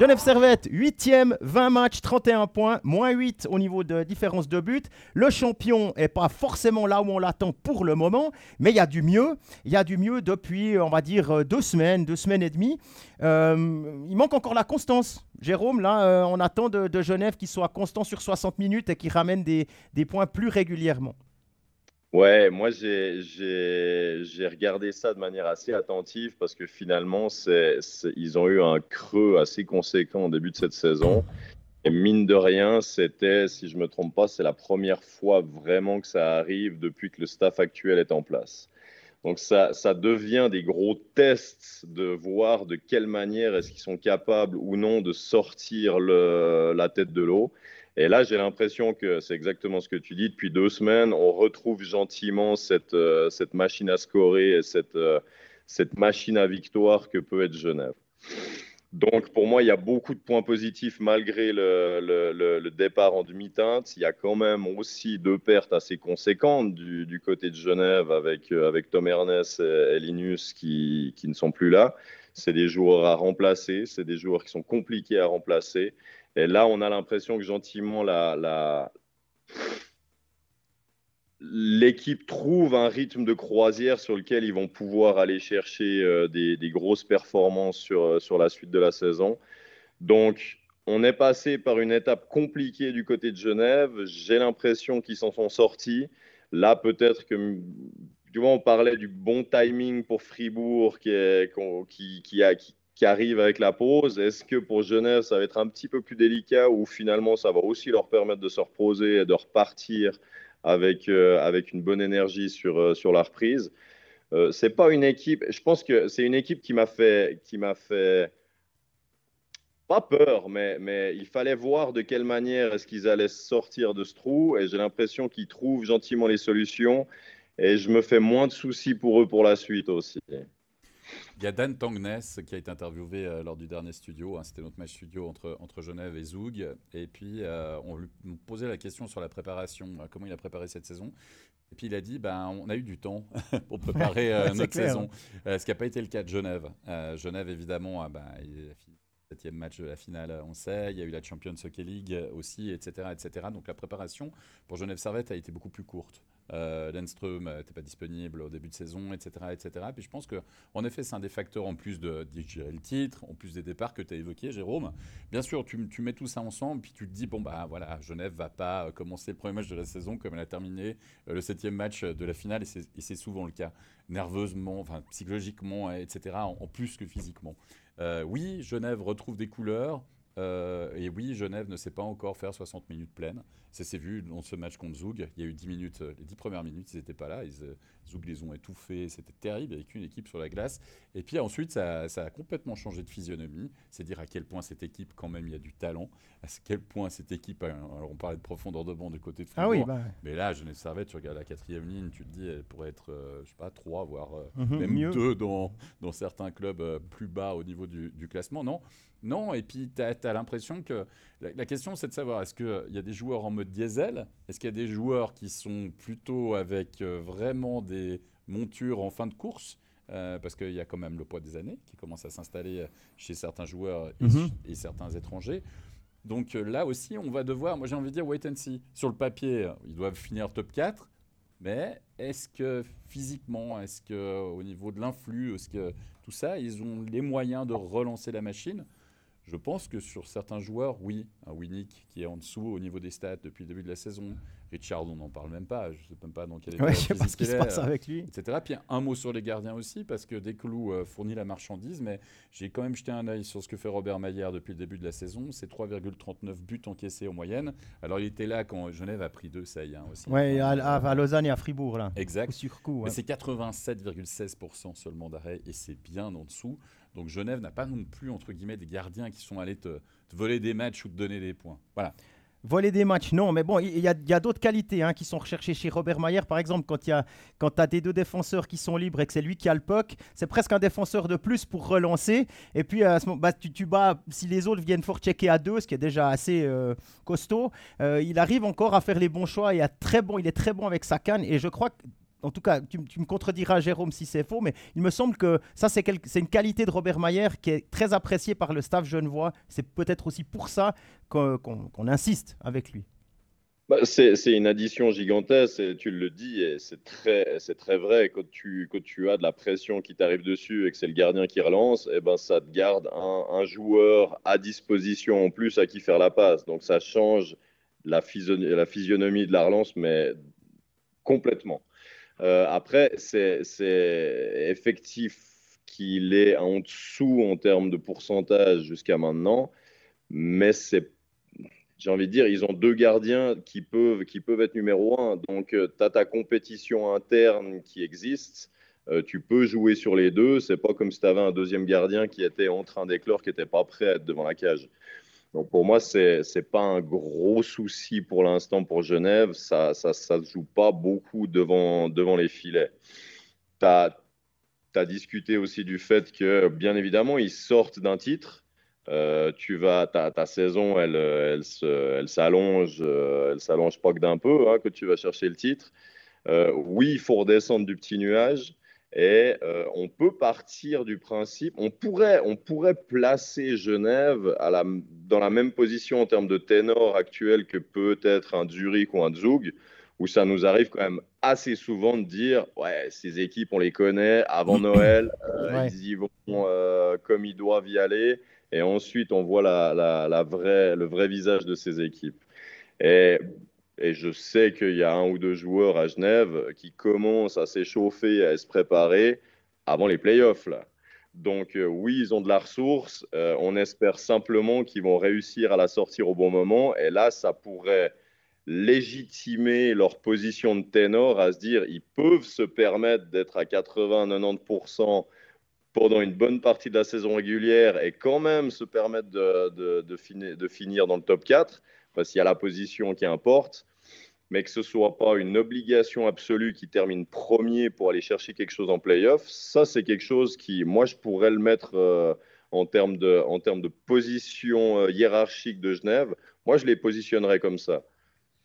Genève Servette, 8ème, 20 matchs, 31 points, moins 8 au niveau de différence de but. Le champion n'est pas forcément là où on l'attend pour le moment, mais il y a du mieux. Il y a du mieux depuis, on va dire, deux semaines, deux semaines et demie. Euh, il manque encore la constance. Jérôme, là, euh, on attend de, Genève qu'il soit constant sur 60 minutes et qu'il ramène des points plus régulièrement. Ouais, moi j'ai regardé ça de manière assez attentive parce que finalement, ils ont eu un creux assez conséquent au début de cette saison. Et mine de rien, c'était, si je ne me trompe pas, c'est la première fois vraiment que ça arrive depuis que le staff actuel est en place. Donc ça, ça devient des gros tests de voir de quelle manière est-ce qu'ils sont capables ou non de sortir le, la tête de l'eau. Et là, j'ai l'impression que c'est exactement ce que tu dis. Depuis deux semaines, on retrouve gentiment cette, euh, machine à scorer et cette, euh, cette machine à victoire que peut être Genève. Donc, pour moi, il y a beaucoup de points positifs malgré le, départ en demi-teinte. Il y a quand même aussi deux pertes assez conséquentes du, côté de Genève avec, euh, Tom Ernest et, Linus qui, qui ne sont plus là. C'est des joueurs à remplacer, c'est des joueurs qui sont compliqués à remplacer. Et là, on a l'impression que gentiment, la, l'équipe trouve un rythme de croisière sur lequel ils vont pouvoir aller chercher euh, des, grosses performances sur, euh, sur la suite de la saison. Donc, on est passé par une étape compliquée du côté de Genève. J'ai l'impression qu'ils s'en sont sortis. Là, peut-être que tu vois, on parlait du bon timing pour Fribourg qui, qui, qui, a, qui, qui arrive avec la pause. Est-ce que pour Genève, ça va être un petit peu plus délicat ou finalement, ça va aussi leur permettre de se reposer et de repartir avec, euh, avec une bonne énergie sur, euh, sur la reprise? Euh, C'est pas une équipe. Je pense que c'est une équipe qui m'a fait, qui m'a fait pas peur, mais, mais il fallait voir de quelle manière est-ce qu'ils allaient sortir de ce trou. Et j'ai l'impression qu'ils trouvent gentiment les solutions. Et je me fais moins de soucis pour eux pour la suite aussi. Il y a Dan Tangnes qui a été interviewé euh, lors du dernier studio. Hein, c'était notre match studio entre, entre Genève et Zoug. Et puis, euh, on lui posait la question sur la préparation, euh, comment il a préparé cette saison. Et puis, il a dit ben, on a eu du temps pour préparer notre saison. ce qui n'a pas été le cas de Genève. Genève, évidemment, ben, il a fini septième match de la finale, on sait. Il y a eu la Champions Hockey League aussi, etc., etc. Donc la préparation pour Genève Servette a été beaucoup plus courte. Euh, Lenström n'était pas disponible au début de saison, etc., etc. Puis je pense que, en effet, c'est un des facteurs en plus de, gérer le titre, en plus des départs que tu as évoqués, Jérôme. Bien sûr, tu, mets tout ça ensemble, puis tu te dis bon bah voilà, Genève va pas euh, commencer le premier match de la saison comme elle a terminé euh, le septième match de la finale, et c'est souvent le cas, nerveusement, enfin psychologiquement, etc. en plus que physiquement. Euh, oui, Genève retrouve des couleurs. Euh, et oui, Genève ne sait pas encore faire 60 minutes pleines. Ça s'est vu dans ce match contre Zoug. Il y a eu 10 minutes, les 10 premières minutes, ils n'étaient pas là. Ils, Zoug les ont étouffés. C'était terrible avec une équipe sur la glace. Et puis ensuite, ça, ça a complètement changé de physionomie. C'est dire à quel point cette équipe, quand même, il y a du talent. À quel point cette équipe, alors on parlait de profondeur de banc du côté de Fribourg. Ah oui, bah... Mais là, Genève Servette, tu regardes la quatrième ligne, tu te dis, elle pourrait être, je je sais pas, 3, voire mhm, même mieux. 2 dans, dans certains clubs plus bas au niveau du, du classement. Non, non, et puis tu as, l'impression que la, question c'est de savoir est-ce qu'il y a des joueurs en mode diesel? Est-ce qu'il y a des joueurs qui sont plutôt avec euh, vraiment des montures en fin de course? Euh, parce qu'il y a quand même le poids des années qui commence à s'installer chez certains joueurs et, mhm. et certains étrangers. Donc euh, là aussi, on va devoir, moi j'ai envie de dire wait and see. Sur le papier, ils doivent finir top 4, mais est-ce que physiquement, est-ce que au niveau de l'influx, est-ce que tout ça, ils ont les moyens de relancer la machine? Je pense que sur certains joueurs, oui, un Winnick qui est en dessous au niveau des stats depuis le début de la saison, Richard, on n'en parle même pas, je ne sais même pas dans quel état ouais, je sais pas ce qui se passe avec lui, etc. Puis un mot sur les gardiens aussi, parce que Desclous euh, fournit la marchandise, mais j'ai quand même jeté un œil sur ce que fait Robert Maillard depuis le début de la saison. C'est 3,39 buts encaissés en moyenne. Alors il était là quand Genève a pris deux, ça y est aussi. Oui, à, Lausanne et à Fribourg là. Exact. Sur coup. Mais c'est 87,16% seulement d'arrêt et c'est bien en dessous. Donc Genève n'a pas non plus, entre guillemets, des gardiens qui sont allés te, voler des matchs ou te donner des points. Voilà. Voler des matchs, non, mais bon, il y a, d'autres qualités hein, qui sont recherchées chez Robert Mayer. Par exemple, quand tu as des deux défenseurs qui sont libres et que c'est lui qui a le puck, c'est presque un défenseur de plus pour relancer. Et puis, à ce moment, bah, tu, bats, si les autres viennent fort checker à deux, ce qui est déjà assez euh, costaud, euh, il arrive encore à faire les bons choix. Et très bon, il est très bon avec sa canne. Et je crois que en tout cas, tu, me contrediras, Jérôme, si c'est faux, mais il me semble que ça, c'est une qualité de Robert Mayer qui est très appréciée par le staff genevois. C'est peut-être aussi pour ça qu'on insiste avec lui. Bah, c'est une addition gigantesque, et tu le dis, et c'est très, vrai. Quand tu, as de la pression qui t'arrive dessus et que c'est le gardien qui relance, et eh ben, ça te garde un, un, joueur à disposition en plus à qui faire la passe. Donc ça change la, la physionomie de la relance, mais complètement. Euh, après, c'est effectif qu'il est en dessous en termes de pourcentage jusqu'à maintenant, mais c'est j'ai envie de dire, ils ont deux gardiens qui peuvent, qui peuvent être numéro un. Donc, euh, tu as ta compétition interne qui existe. Euh, tu peux jouer sur les deux. C'est pas comme si tu avais un deuxième gardien qui était en train d'éclore, qui n'était pas prêt à être devant la cage. Donc pour moi, ce n'est pas un gros souci pour l'instant pour Genève. Ça ne ça, ça joue pas beaucoup devant, devant les filets. Tu as, discuté aussi du fait que, bien évidemment, ils sortent d'un titre. Euh, tu vas, ta, ta, saison, elle, elle, s'allonge, elle s'allonge pas que d'un peu, hein, que tu vas chercher le titre. Euh, oui, il faut redescendre du petit nuage. Et euh, on peut partir du principe, on pourrait, on pourrait placer Genève à la, dans la même position en termes de ténor actuel que peut-être un Zurich ou un Zug, où ça nous arrive quand même assez souvent de dire ouais, ces équipes, on les connaît avant Noël, euh, ils y vont euh, comme ils doivent y aller, et ensuite on voit la, la, la vraie, le vrai visage de ces équipes. Et et je sais qu'il y a un ou deux joueurs à Genève qui commencent à s'échauffer, à se préparer avant les playoffs. Là. Donc euh, oui, ils ont de la ressource. Euh, on espère simplement qu'ils vont réussir à la sortir au bon moment. Et là, ça pourrait légitimer leur position de ténor à se dire ils peuvent se permettre d'être à 80-90% pendant une bonne partie de la saison régulière et quand même se permettre de, de, de finir dans le top 4 parce qu'il y a la position qui importe mais que ce soit pas une obligation absolue qui termine premier pour aller chercher quelque chose en playoff, ça c'est quelque chose qui, moi, je pourrais le mettre euh, en, termes de, en termes de position euh, hiérarchique de Genève. Moi, je les positionnerais comme ça.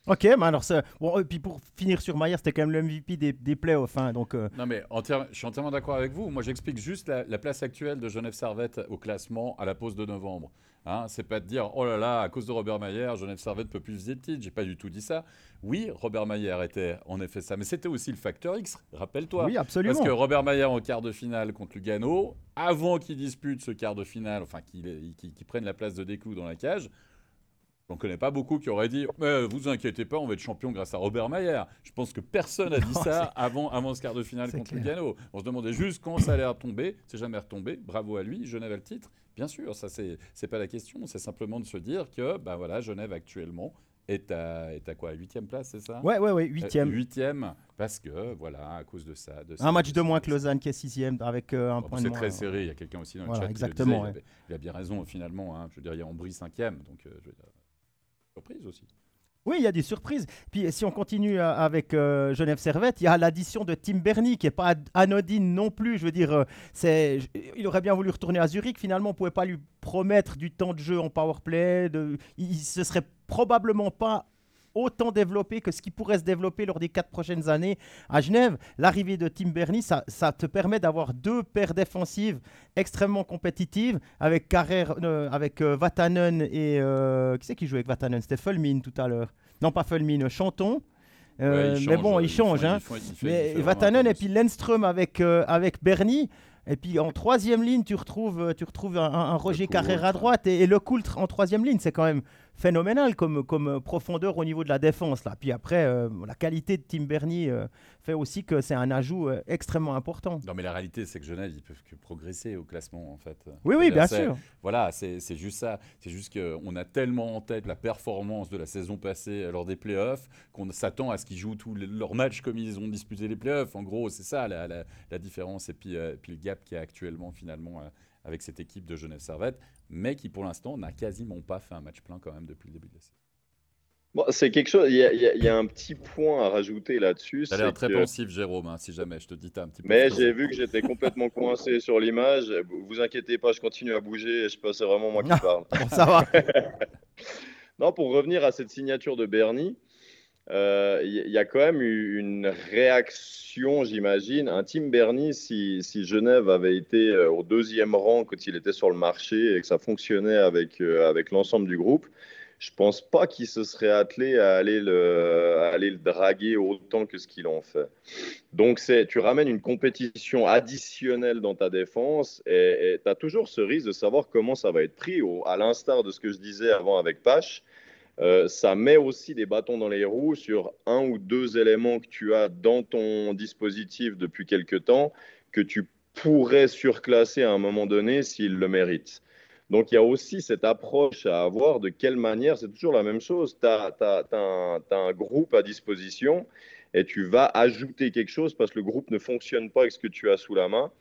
Ok, mais alors ça. Bon, et puis pour finir sur Maillard, c'était quand même le MVP des, des playoffs. Hein, donc, euh. Non, mais je suis entièrement d'accord avec vous. Moi, j'explique juste la, la, place actuelle de Genève Servette au classement à la pause de novembre. Hein, c'est pas de dire oh là là, à cause de Robert Mayer, Genève Servette peut plus viser le titre. J'ai pas du tout dit ça. Oui, Robert Mayer était en effet ça, mais c'était aussi le facteur X, rappelle-toi. Oui, absolument. Parce que Robert Mayer en quart de finale contre Lugano, avant qu'il dispute ce quart de finale, enfin qu'il qu prenne la place de Déclou dans la cage, J'en connais pas beaucoup qui auraient dit Mais vous inquiétez pas, on va être champion grâce à Robert Mayer. Je pense que personne n'a dit ça avant, avant ce quart de finale contre Lugano. On se demandait juste quand ça allait retomber. C'est jamais retombé. Bravo à lui. Genève a le titre. Bien sûr, ça, c'est pas la question. C'est simplement de se dire que ben voilà, Genève actuellement est à, est à quoi? Huitième place, c'est ça? Ouais, ouais, ouais, huitième. Euh, huitième, parce que, voilà, à cause de ça. De un match de moins que Lausanne qui est sixième, avec euh, un point de moins. C'est très serré, il y a quelqu'un aussi dans le chat exactement, qui le disait, il, a, bien raison, finalement. Hein. Je veux dire, il y a Ambry cinquième, donc euh, je veux dire, Oui, il y a des surprises. Puis si on continue euh, avec euh, Genève Servette, il y a l'addition de Tim Bernie qui n'est pas anodine non plus. Je veux dire, euh, il aurait bien voulu retourner à Zurich. Finalement, on ne pouvait pas lui promettre du temps de jeu en power play. De, il ne se serait probablement pas autant développé que ce qui pourrait se développer lors des quatre prochaines années à Genève. L'arrivée de Tim Bernie, ça, ça te permet d'avoir deux paires défensives extrêmement compétitives avec, Carrère, euh, avec euh, Vatanen et... Euh, qui c'est qui jouait avec Vatanen? C'était Fulmin tout à l'heure. Non, pas Fulmin, Chanton. mais bon, il, change. hein. mais Vatanen et puis Lenström avec, avec Bernie. Et puis en troisième ligne, tu retrouves, tu retrouves un, Roger Carrère à droite et, et Le Coultre en troisième ligne. C'est quand même phénoménal comme, comme profondeur au niveau de la défense. Là. Puis après, euh, la qualité de Tim Bernie euh, fait aussi que c'est un ajout euh, extrêmement important. Non, mais la réalité, c'est que Genève, ils peuvent que progresser au classement, en fait. Oui, oui, bien sûr. Voilà, c'est juste ça. C'est juste qu'on a tellement en tête la performance de la saison passée lors des playoffs qu'on s'attend à ce qu'ils jouent tous leurs matchs comme ils ont disputé les playoffs. En gros, c'est ça la, la, différence. Et puis, puis le gap qui a actuellement, finalement, avec cette équipe de Genève Servette, mais qui pour l'instant n'a quasiment pas fait un match plein quand même depuis le début de la saison. Bon, c'est quelque chose. Il y, a un petit point à rajouter là-dessus. Ça a l'air très pensif, Jérôme. Hein, si jamais je te dis, un petit peu. Mais j'ai vu que j'étais complètement coincé sur l'image. Vous inquiétez pas, je continue à bouger. Et je pense c'est vraiment moi qui parle. ça va. non, pour revenir à cette signature de Bernie, il euh, y, a quand même eu une réaction, j'imagine. Un Tim Bernie, si, Genève avait été euh, au deuxième rang quand il était sur le marché et que ça fonctionnait avec, euh, avec l'ensemble du groupe, je pense pas qu'il se serait attelé à aller le, aller le draguer autant que ce qu'il en fait. Donc, tu ramènes une compétition additionnelle dans ta défense et tu as toujours ce risque de savoir comment ça va être pris, à l'instar de ce que je disais avant avec Pache. Euh, ça met aussi des bâtons dans les roues sur un ou deux éléments que tu as dans ton dispositif depuis quelque temps que tu pourrais surclasser à un moment donné s'il le mérite. Donc il y a aussi cette approche à avoir de quelle manière, c'est toujours la même chose, tu as, as, un groupe à disposition et tu vas ajouter quelque chose parce que le groupe ne fonctionne pas avec ce que tu as sous la main.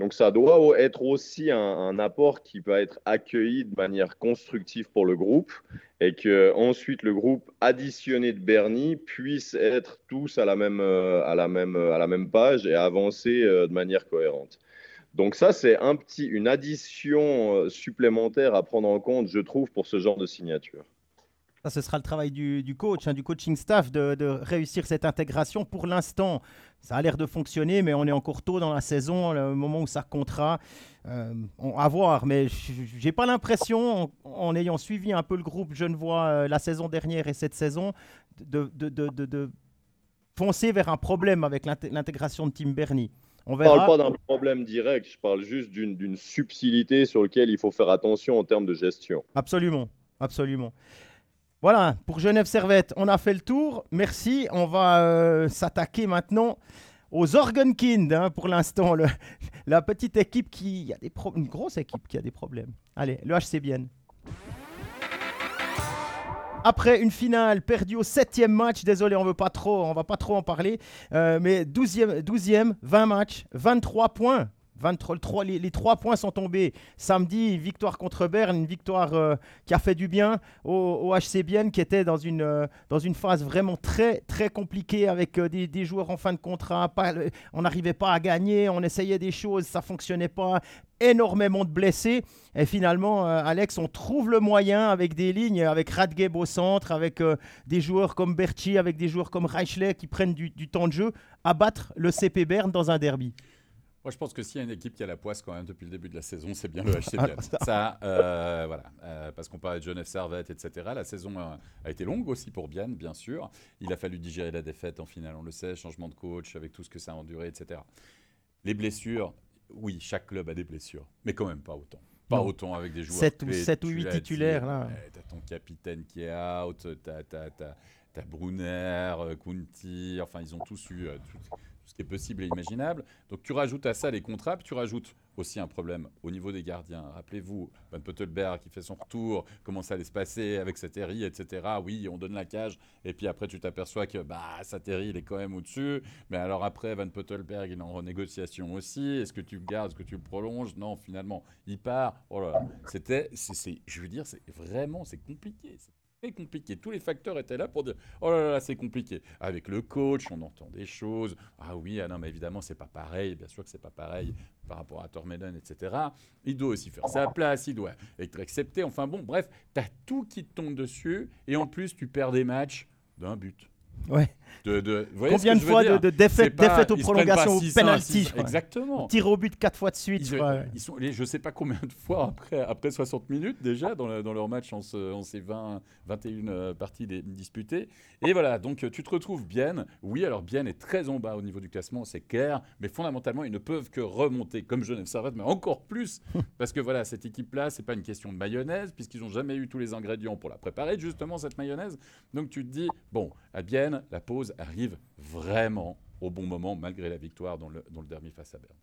Donc ça doit être aussi un, apport qui va être accueilli de manière constructive pour le groupe et que ensuite le groupe additionné de Bernie puisse être tous à la même, euh, à la même, page et avancer euh, de manière cohérente. Donc ça, c'est un petit, une addition euh, supplémentaire à prendre en compte, je trouve, pour ce genre de signature. Ça, ce sera le travail du, coach, hein, du coaching staff, de, réussir cette intégration. Pour l'instant, ça a l'air de fonctionner, mais on est encore tôt dans la saison, le moment où ça comptera. Euh, à voir, mais j'ai pas l'impression, en, ayant suivi un peu le groupe Genevois euh, la saison dernière et cette saison, de, de, de foncer vers un problème avec l'intégration de Tim Bernie. On ne parle pas d'un problème direct, je parle juste d'une subtilité sur laquelle il faut faire attention en termes de gestion. Absolument, absolument. Voilà, pour Genève Servette, on a fait le tour. Merci. On va euh, s'attaquer maintenant aux Organkind hein, pour l'instant. La petite équipe qui. a des Une grosse équipe qui a des problèmes. Allez, le HC. Après une finale perdue au septième match, désolé, on veut pas trop, on va pas trop en parler, euh, mais 12e, 12e, 20 matchs, 23 points 23, les, trois points sont tombés samedi, victoire contre Berne, une victoire euh, qui a fait du bien au, Bienne qui était dans une, euh, dans une phase vraiment très très compliquée avec euh, des, joueurs en fin de contrat. on n'arrivait pas à gagner, on essayait des choses, ça fonctionnait pas. Énormément de blessés. Et finalement, Alex, on trouve le moyen avec des lignes, avec Radgeb au centre, avec des joueurs comme Berchi, avec des joueurs comme Reichley qui prennent du, du temps de jeu, à battre le CP Berne dans un derby. Moi, je pense que s'il y a une équipe qui a la poisse quand même depuis le début de la saison, c'est bien le HC ah, Ça, euh, voilà, euh, parce qu'on parlait de Genève Servette, etc. La saison a, été longue aussi pour Bienne, bien sûr. Il a fallu digérer la défaite en finale, on le sait, changement de coach avec tout ce que ça a enduré, etc. Les blessures, oui, chaque club a des blessures, mais quand même pas autant. pas autant avec des joueurs. 7 ou, 7 ou 8 titulaires. là. T'as ton capitaine qui est out, t'as as, Brunner, Kunti, enfin ils ont tous eu ce qui est possible et imaginable. Donc tu rajoutes à ça les contrats, puis tu rajoutes aussi un problème au niveau des gardiens. Rappelez-vous, Van Pottelberg qui fait son retour, comment ça allait se passer avec Sateri, etc. Oui, on donne la cage, et puis après tu t'aperçois que bah, il est quand même au-dessus. Mais alors après, Van Pottelberg, il est en renégociation aussi. Est-ce que tu le gardes, est-ce que tu le prolonges? Non, finalement, il part. Oh là c'était, je veux dire, c'est vraiment, c'est compliqué compliqué. Tous les facteurs étaient là pour dire oh là là, c'est compliqué. Avec le coach, on entend des choses. Ah oui, ah non, mais évidemment, c'est pas pareil. Bien sûr que c'est pas pareil par rapport à Tormeden, etc. Il doit aussi faire sa place, il doit être accepté. Enfin bon, bref, tu as tout qui te tombe dessus et en plus, tu perds des matchs d'un but. Ouais. De, de, Combien de fois de, de défaites, défaites aux prolongations, aux penalty Exactement. Tir au but quatre fois de suite. Ils, sont, je ne sais pas combien de fois après, après 60 minutes déjà dans, dans leur match en, en, ces 20, 21 euh, parties disputées. Et voilà, donc tu te retrouves bien. Oui, alors bien est très en bas au niveau du classement, c'est clair. Mais fondamentalement, ils ne peuvent que remonter comme Genève Servette, mais encore plus. parce que voilà, cette équipe-là, c'est pas une question de mayonnaise, puisqu'ils n'ont jamais eu tous les ingrédients pour la préparer, justement, cette mayonnaise. Donc tu te dis, bon, à La pause arrive vraiment au bon moment, malgré la victoire dans le, dans le derby face à Berne.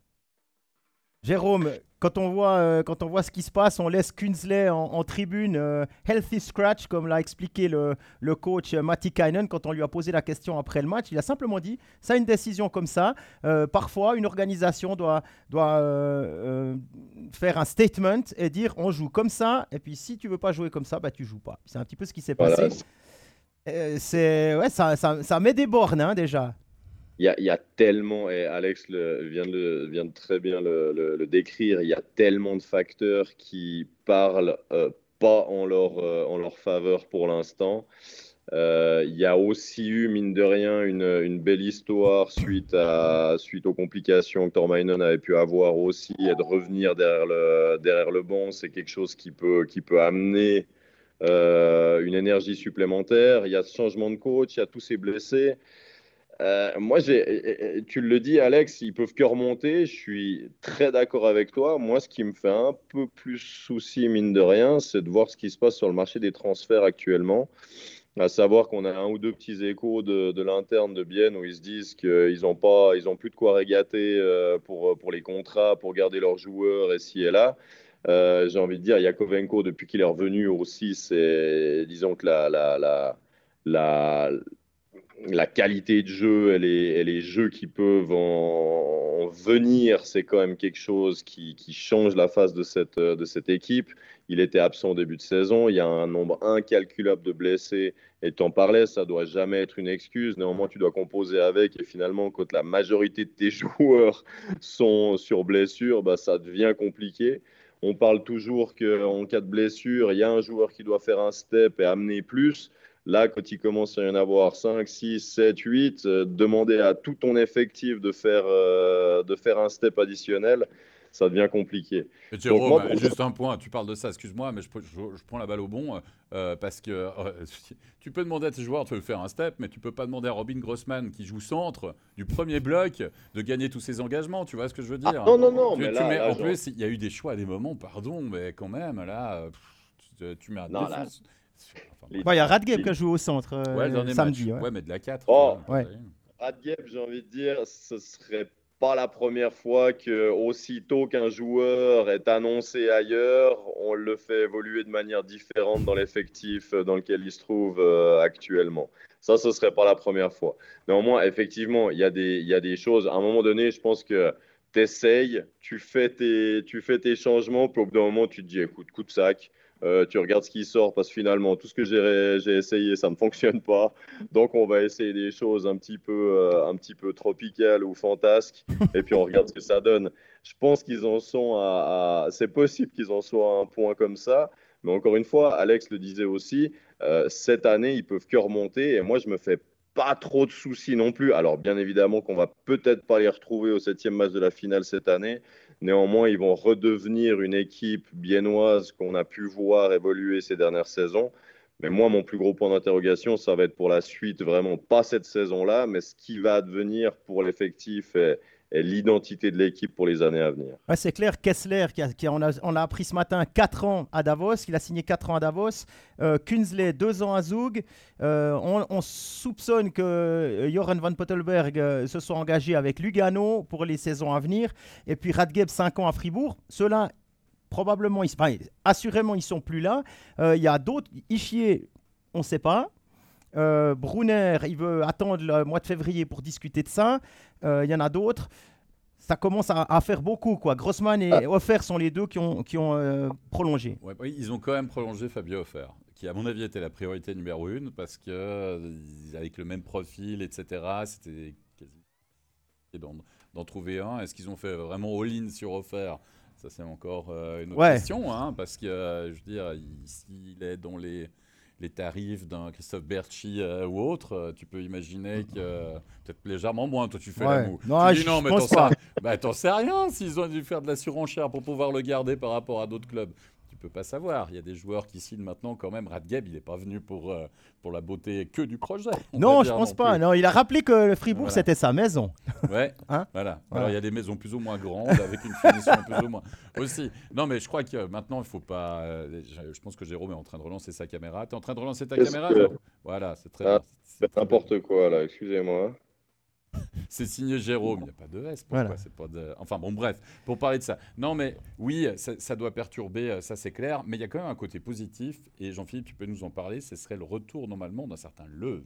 Jérôme, quand on, voit, euh, quand on voit ce qui se passe, on laisse Kunsley en, tribune, euh, healthy scratch, comme l'a expliqué le, le coach Matti Kainen quand on lui a posé la question après le match. Il a simplement dit, ça une décision comme ça. Euh, parfois, une organisation doit, doit faire un statement et dire, on joue comme ça, et puis si tu veux pas jouer comme ça, bah, tu joues pas. C'est un petit peu ce qui s'est passé. C'est ouais, ça, ça, ça, met des bornes hein, déjà il y, a, tellement, et Alex vient, de, vient, très bien le, décrire, il y a tellement de facteurs qui parlent euh, pas en leur, euh, en leur faveur pour l'instant. Euh, il y a aussi eu, mine de rien, une, une, belle histoire suite, à, suite aux complications que Tormainen avait pu avoir aussi, et de revenir derrière le, derrière le banc, c'est quelque chose qui peut, qui peut amener une énergie supplémentaire. Il y a ce changement de coach, il y a tous ces blessés. Euh, moi, tu le dis, Alex, ils peuvent que remonter. Je suis très d'accord avec toi. Moi, ce qui me fait un peu plus souci, mine de rien, c'est de voir ce qui se passe sur le marché des transferts actuellement. À savoir qu'on a un ou deux petits échos de, l'interne de Bienne où ils se disent qu'ils n'ont pas, ils ont plus de quoi régater euh, pour, pour les contrats, pour garder leurs joueurs et ci et là. Euh, j'ai envie de dire, Yakovenko, depuis qu'il est revenu aussi, c'est, disons que la, qualité de jeu et les, jeux qui peuvent en, venir, c'est quand même quelque chose qui, change la face de cette, équipe. Il était absent au début de saison. Il y a un nombre incalculable de blessés. Et tu en parlais, ça doit jamais être une excuse. Néanmoins, tu dois composer avec. Et finalement, quand la majorité de tes joueurs sont sur blessure, bah, ça devient compliqué. On parle toujours qu'en cas de blessure, il y a un joueur qui doit faire un step et amener plus. Là, quand il commence à y en avoir 5, 6, 7, 8, demander à tout ton effectif de faire, euh, de faire un step additionnel, ça devient compliqué. Mais Jérôme, juste un point, tu parles de ça, excuse-moi, mais je, prends la balle au bon, euh, parce que euh, tu peux demander à tes joueurs de faire un step, mais tu peux pas demander à Robin Grossman, qui joue centre, du premier bloc, de gagner tous ses engagements, tu vois ce que je veux dire? Ah, Non, non, non. mais en plus, il y a eu des choix à des moments, pardon, mais quand même, là, tu, mets un non, il y a Radgeb qui a joué au centre euh, samedi. Ouais. mais de la 4. Oh, Radgeb, j'ai envie de dire, ce serait pas la première fois que aussitôt qu'un joueur est annoncé ailleurs, on le fait évoluer de manière différente dans l'effectif dans lequel il se trouve euh, actuellement. Ça, ce serait pas la première fois. Néanmoins, effectivement, il y, a des, y a des choses. À un moment donné, je pense que tu essayes, tu fais, tes, tu fais tes changements, puis au bout d'un moment, tu te dis, écoute, coup de sac, euh, tu regardes ce qui sort parce que finalement, tout ce que j'ai essayé, ça ne fonctionne pas. Donc, on va essayer des choses un petit peu, euh, un petit peu tropicales ou fantasques et puis on regarde ce que ça donne. Je pense qu'ils en sont à. C'est possible qu'ils en soient à un point comme ça. Mais encore une fois, Alex le disait aussi, euh, cette année, ils peuvent que remonter. Et moi, je me fais pas trop de soucis non plus. Alors, bien évidemment qu'on va peut-être pas les retrouver au septième match de la finale cette année. Néanmoins, ils vont redevenir une équipe biennoise qu'on a pu voir évoluer ces dernières saisons. Mais moi, mon plus gros point d'interrogation, ça va être pour la suite, vraiment pas cette saison-là, mais ce qui va advenir pour l'effectif l'identité de l'équipe pour les années à venir. c'est clair, Kessler, qui, on, a, appris ce matin 4 ans à Davos, il a signé 4 ans à Davos, euh, Kunzley 2 ans à Zug, euh, on, soupçonne que euh, Joran van Pottelberg se soit engagé avec Lugano pour les saisons à venir, et puis Radgeb 5 ans à Fribourg. Ceux-là, probablement, ils, assurément, ils sont plus là. Il y a d'autres, Ischier, on ne sait pas. Brunner, il veut attendre le mois de février pour discuter de ça. Il y en a d'autres ça commence à, faire beaucoup. Quoi. Grossman et ah. Offer sont les deux qui ont, qui ont euh, prolongé. Ouais, ils ont quand même prolongé Fabio Offer, qui à mon avis était la priorité numéro une, parce que euh, avec le même profil, etc., c'était quasi d'en trouver un. Est-ce qu'ils ont fait vraiment all-in sur Offer Ça, c'est encore euh, une autre question, hein, parce que, je veux dire, s'il est dans les les tarifs d'un Christophe Berchi euh, ou autre, euh, tu peux imaginer que euh, peut-être légèrement moins. Toi, tu fais la moue. Non, tu dis, non, mais t'en sais, bah, sais rien s'ils ont dû faire de la surenchère pour pouvoir le garder par rapport à d'autres clubs peux pas savoir. Il y a des joueurs qui signent maintenant quand même. Radgeb, il n'est pas venu pour, euh, pour la beauté que du projet. Non, je pense pas. Non, il a rappelé que le Fribourg, c'était sa maison. Ouais, hein voilà. Alors, il y a des maisons plus ou moins grandes, avec une finition plus ou moins aussi. Non, mais je crois que maintenant, il faut pas... Euh, je pense que Jérôme est en train de relancer sa caméra. Tu es en train de relancer ta caméra Voilà, c'est très ah, C'est n'importe quoi, là. Excusez-moi c'est signé Jérôme, il n'y a pas de S. Pourquoi pas de... Enfin bon, bref, pour parler de ça. Non, mais oui, ça, doit perturber, euh, ça c'est clair, mais il y a quand même un côté positif, et Jean-Philippe, tu peux nous en parler, ce serait le retour normalement d'un certain Leuve.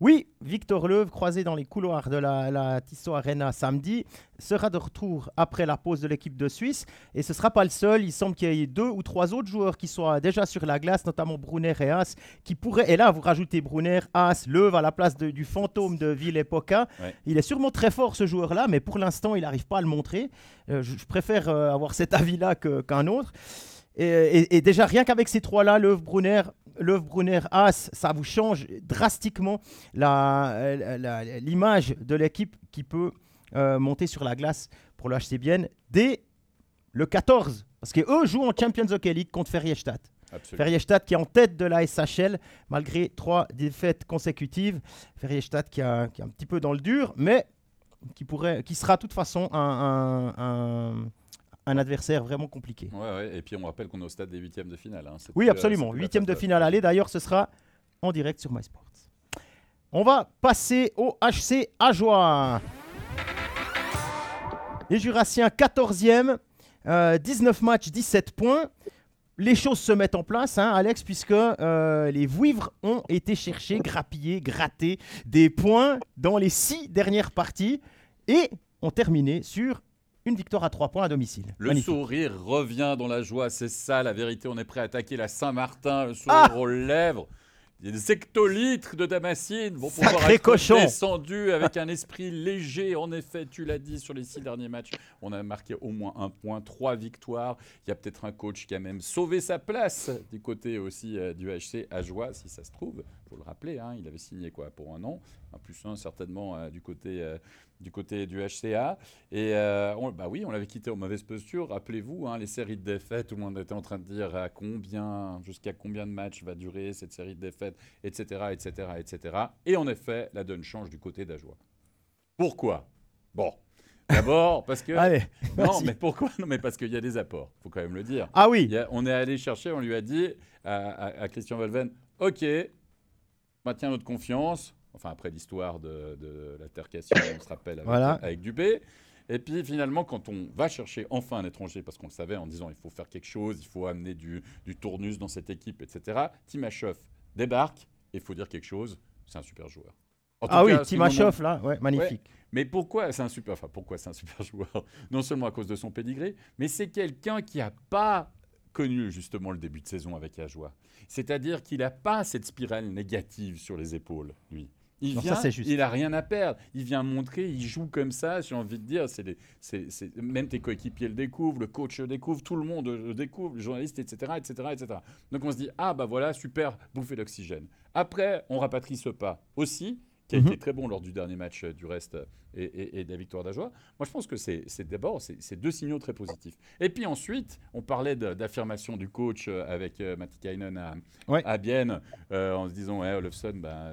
Oui, Victor Leuve, croisé dans les couloirs de la, la Tissot Arena samedi, sera de retour après la pause de l'équipe de Suisse, et ce ne sera pas le seul, il semble qu'il y ait deux ou trois autres joueurs qui soient déjà sur la glace, notamment Brunner et As, qui pourraient, et là vous rajoutez Brunner, As, Leuve à la place du fantôme de Ville Epoca. Il est sûrement très fort ce joueur-là, mais pour l'instant, il n'arrive pas à le montrer. Euh, je, préfère euh, avoir cet avis-là qu'un autre. Et, déjà, rien qu'avec ces trois-là, Löw, Brunner, Löw, Brunner, As, ça vous change drastiquement l'image de l'équipe qui peut euh, monter sur la glace pour le HC Bienne dès le 14. Parce qu'eux jouent en Champions Hockey League contre Ferriestadt. Ferriestadt qui est en tête de la SHL malgré trois défaites consécutives. Ferriestadt qui, a, qui est un petit peu dans le dur, mais qui, pourrait, qui sera de toute façon un, un, adversaire vraiment compliqué. Ouais, Et puis on rappelle qu'on est au stade des huitièmes de finale. Hein. Oui, absolument. Huitièmes de finale aller. D'ailleurs, ce sera en direct sur MySports. On va passer au HC Ajoie. Les Jurassiens 14e, 19 matchs, 17 points les choses se mettent en place, hein, Alex, puisque euh, les Vouivres ont été chercher, grappiller, gratter des points dans les six dernières parties et ont terminé sur une victoire à trois points à domicile. Le sourire revient dans la joie, c'est ça la vérité. On est prêt à attaquer la Saint-Martin, le sourire ah aux lèvres. Des hectolitres de Damascine vont pouvoir être descendus avec un esprit léger. En effet, tu l'as dit, sur les six derniers matchs, on a marqué au moins un point, trois victoires. Il y a peut-être un coach qui a même sauvé sa place du côté aussi euh, du HC à Joie, si ça se trouve. Il faut le rappeler, hein, il avait signé quoi pour un an, un plus un certainement euh, du côté euh, du côté du HCA. Et euh, bah oui, on l'avait quitté en mauvaise posture. Rappelez-vous, hein, les séries de défaites, tout le monde était en train de dire à combien, jusqu'à combien de matchs va durer cette série de défaites, etc., etc., etc. Et en effet, la donne change du côté d'Ajoie. Pourquoi? Bon. D'abord, parce que. Allez, non, mais pourquoi? Non, mais parce qu'il y a des apports, faut quand même le dire. Ah oui On est allé chercher, on lui a dit à, Christian Valven Ok, maintient notre confiance, Enfin, après l'histoire de, de l'altercation, on se rappelle avec, Dubé. Et puis finalement, quand on va chercher enfin un étranger, parce qu'on le savait en disant il faut faire quelque chose, il faut amener du, du tournus dans cette équipe, etc., Timashov débarque et il faut dire quelque chose, c'est un super joueur. ah oui, Timashov, là, ouais, magnifique. mais pourquoi c'est un super, enfin, pourquoi c'est un super joueur? Non seulement à cause de son pédigré, mais c'est quelqu'un qui n'a pas connu justement le début de saison avec Ajoie. C'est-à-dire qu'il n'a pas cette spirale négative sur les épaules, lui. Il vient, il a rien à perdre. Il vient montrer, il joue comme ça. J'ai envie de dire, c'est, même tes coéquipiers le découvrent, le coach le découvre, tout le monde le découvre, les journalistes, etc., etc., etc. Donc on se dit, ah bah voilà, super, bouffée d'oxygène. Après, on rapatrie ce pas aussi, qui a été mhm. très bon lors du dernier match du reste et, et, de la victoire d'Ajoie. Moi, je pense que c'est d'abord c'est deux signaux très positifs. Et puis ensuite, on parlait d'affirmation du coach avec Matikainen à, à Bienne en se disant ouais, Olofsson, bah,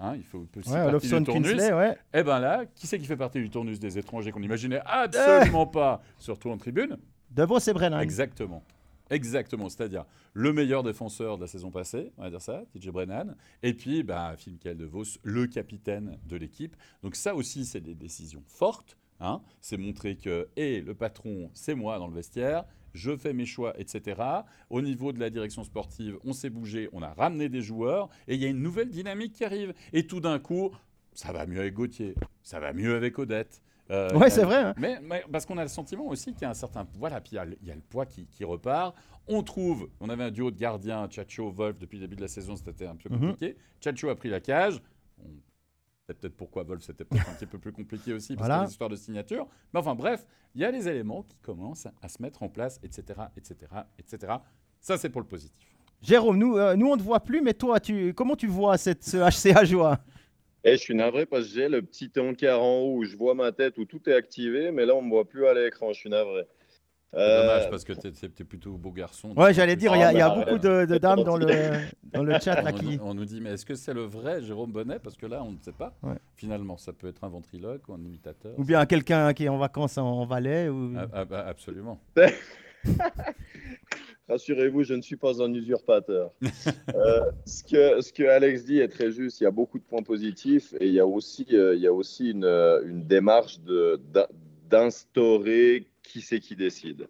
hein, il faut peut ouais, partie du tournus. ouais. Et eh ben là, qui c'est qui fait partie du tournus des étrangers qu'on imaginait absolument pas, surtout en tribune? De Vos et Brennan. Exactement. Exactement, c'est-à-dire le meilleur défenseur de la saison passée, on va dire ça, TJ Brennan, et puis bah, Phil Vos, le capitaine de l'équipe. Donc ça aussi, c'est des décisions fortes. Hein. C'est montrer que, et le patron, c'est moi dans le vestiaire, je fais mes choix, etc. Au niveau de la direction sportive, on s'est bougé, on a ramené des joueurs, et il y a une nouvelle dynamique qui arrive. Et tout d'un coup, ça va mieux avec Gauthier, ça va mieux avec Odette, euh, ouais, c'est vrai. Hein. Mais, parce qu'on a le sentiment aussi qu'il y a un certain. Voilà, puis il y, a le poids qui, repart. On trouve. On avait un duo de gardiens, Chacho, Wolf, depuis le début de la saison, c'était un peu mhm. compliqué. Chacho a pris la cage. C'est peut-être pourquoi Wolf, c'était peut-être un petit peu plus compliqué aussi, parce voilà. qu'il y a histoire de signature. Mais enfin, bref, il y a les éléments qui commencent à se mettre en place, etc., etc., etc. Ça, c'est pour le positif. Jérôme, nous, euh, nous on ne te voit plus, mais toi, tu, comment tu vois cette, ce HCA joie? Et eh, je suis navré parce que j'ai le petit encart en haut où je vois ma tête où tout est activé, mais là on ne me voit plus à l'écran. Je suis navré. Euh... Dommage parce que tu es, plutôt beau garçon. Ouais, j'allais dire, il y a, y a beaucoup de, dames dans le, dans le chat là, on, qui. On nous dit, mais est-ce que c'est le vrai Jérôme Bonnet? Parce que là, on ne sait pas. Finalement, ça peut être un ventriloque ou un imitateur. Ou bien quelqu'un qui est en vacances en Valais. Ou... Ah, ah, bah, absolument. Rassurez-vous, je ne suis pas un usurpateur. Euh, ce, que, ce que Alex dit est très juste. Il y a beaucoup de points positifs et il y a aussi, euh, il y a aussi une, une démarche d'instaurer qui c'est qui décide.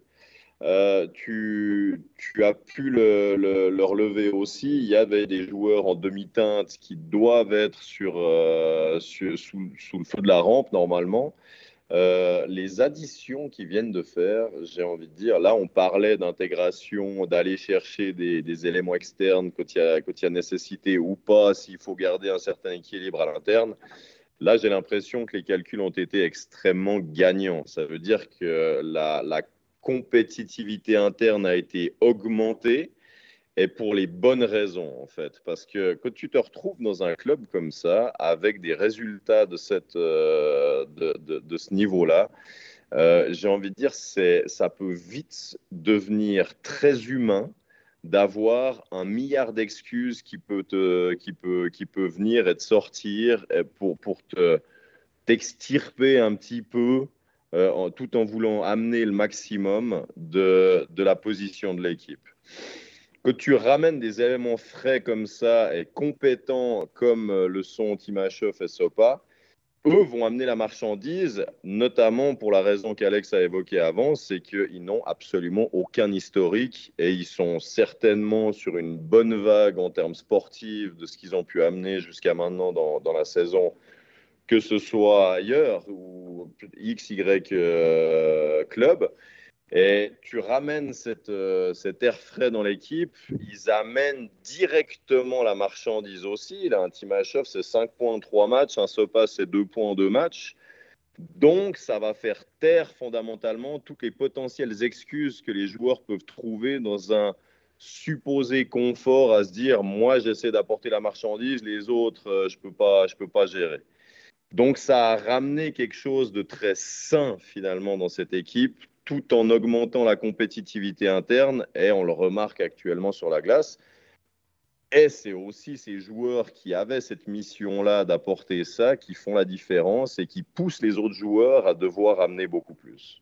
Euh, tu, tu, as pu le, le, relever aussi. Il y avait des joueurs en demi-teinte qui doivent être sur, sur sous, le feu de la rampe normalement. Euh, les additions qu'ils viennent de faire, j'ai envie de dire, là on parlait d'intégration, d'aller chercher des, éléments externes quand il, y a, nécessité ou pas, s'il faut garder un certain équilibre à l'interne. Là, j'ai l'impression que les calculs ont été extrêmement gagnants. Ça veut dire que la compétitivité interne a été augmentée et pour les bonnes raisons, en fait. Parce que quand tu te retrouves dans un club comme ça, avec des résultats de, cette, euh, de, de, ce niveau-là, euh, j'ai envie de dire, ça peut vite devenir très humain d'avoir un milliard d'excuses qui peut, qui, peut, qui peut venir et te sortir pour, pour te, t'extirper un petit peu euh, tout en voulant amener le maximum de, de la position de l'équipe que tu ramènes des éléments frais comme ça et compétents comme euh, le sont Timashov et Sopa, eux vont amener la marchandise, notamment pour la raison qu'Alex a évoquée avant, c'est qu'ils n'ont absolument aucun historique et ils sont certainement sur une bonne vague en termes sportifs de ce qu'ils ont pu amener jusqu'à maintenant dans, dans, la saison, que ce soit ailleurs ou XY euh, club. Et tu ramènes euh, cet air frais dans l'équipe, ils amènent directement la marchandise aussi. Là, un Timashov, c'est 5 points en 3 matchs, un Sopa, c'est 2 points en 2 matchs. Donc, ça va faire taire fondamentalement toutes les potentielles excuses que les joueurs peuvent trouver dans un supposé confort à se dire moi, j'essaie d'apporter la marchandise, les autres, euh, je ne peux, pas, peux pas gérer. Donc, ça a ramené quelque chose de très sain finalement dans cette équipe tout en augmentant la compétitivité interne, et on le remarque actuellement sur la glace. Et c'est aussi ces joueurs qui avaient cette mission-là d'apporter ça qui font la différence et qui poussent les autres joueurs à devoir amener beaucoup plus.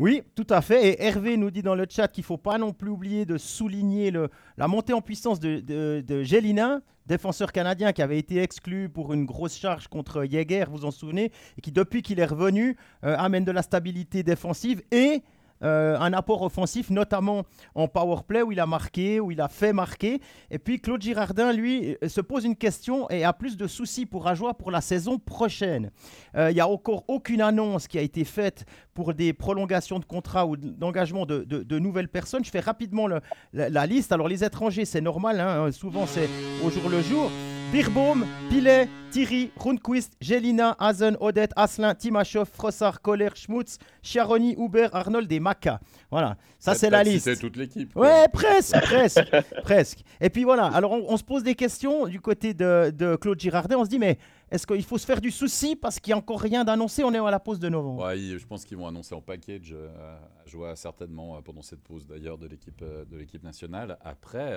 Oui, tout à fait. Et Hervé nous dit dans le chat qu'il ne faut pas non plus oublier de souligner le, la montée en puissance de, de, de Gélina, défenseur canadien qui avait été exclu pour une grosse charge contre Jäger, vous en souvenez, et qui depuis qu'il est revenu euh, amène de la stabilité défensive et euh, un apport offensif, notamment en power play où il a marqué, où il a fait marquer. Et puis Claude Girardin, lui, euh, se pose une question et a plus de soucis pour Ajoie pour la saison prochaine. Euh, il n'y a encore aucune annonce qui a été faite pour des prolongations de contrats ou d'engagement de, de, nouvelles personnes. Je fais rapidement la, liste. Alors les étrangers, c'est normal, hein, souvent c'est au jour le jour. Birbaum, Pilet, Thierry, Rundquist, Jelina, Hazen, Odette, Aslin, Timashov, Frossard, Kohler, Schmutz, Chiaroni, Huber, Arnold et Maca. Voilà, ça c'est la liste. C'est toute l'équipe. Ouais, presque, presque, presque. Et puis voilà, alors on, se pose des questions du côté de, Claude Girardet. On se dit, mais est-ce qu'il faut se faire du souci parce qu'il n'y a encore rien d'annoncé? On est à la pause de novembre. Ouais, je pense qu'ils vont annoncer en package euh, à jouer certainement euh, pendant cette pause d'ailleurs de l'équipe euh, de l'équipe nationale. Après,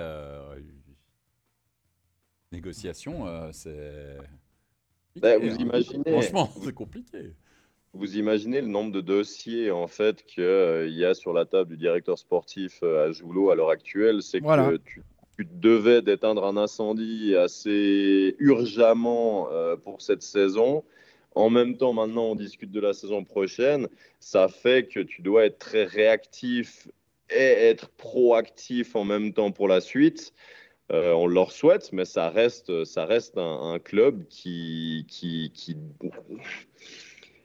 négociation, euh, c'est. Bah, vous hein. imaginez. Franchement, c'est compliqué. Vous imaginez le nombre de dossiers en fait qu'il euh, y a sur la table du directeur sportif euh, à Joulot à l'heure actuelle, c'est que tu, devais d'éteindre un incendie assez urgemment pour cette saison. En même temps, maintenant, on discute de la saison prochaine. Ça fait que tu dois être très réactif et être proactif en même temps pour la suite. Euh, on leur souhaite, mais ça reste, ça reste un, club qui, qui, qui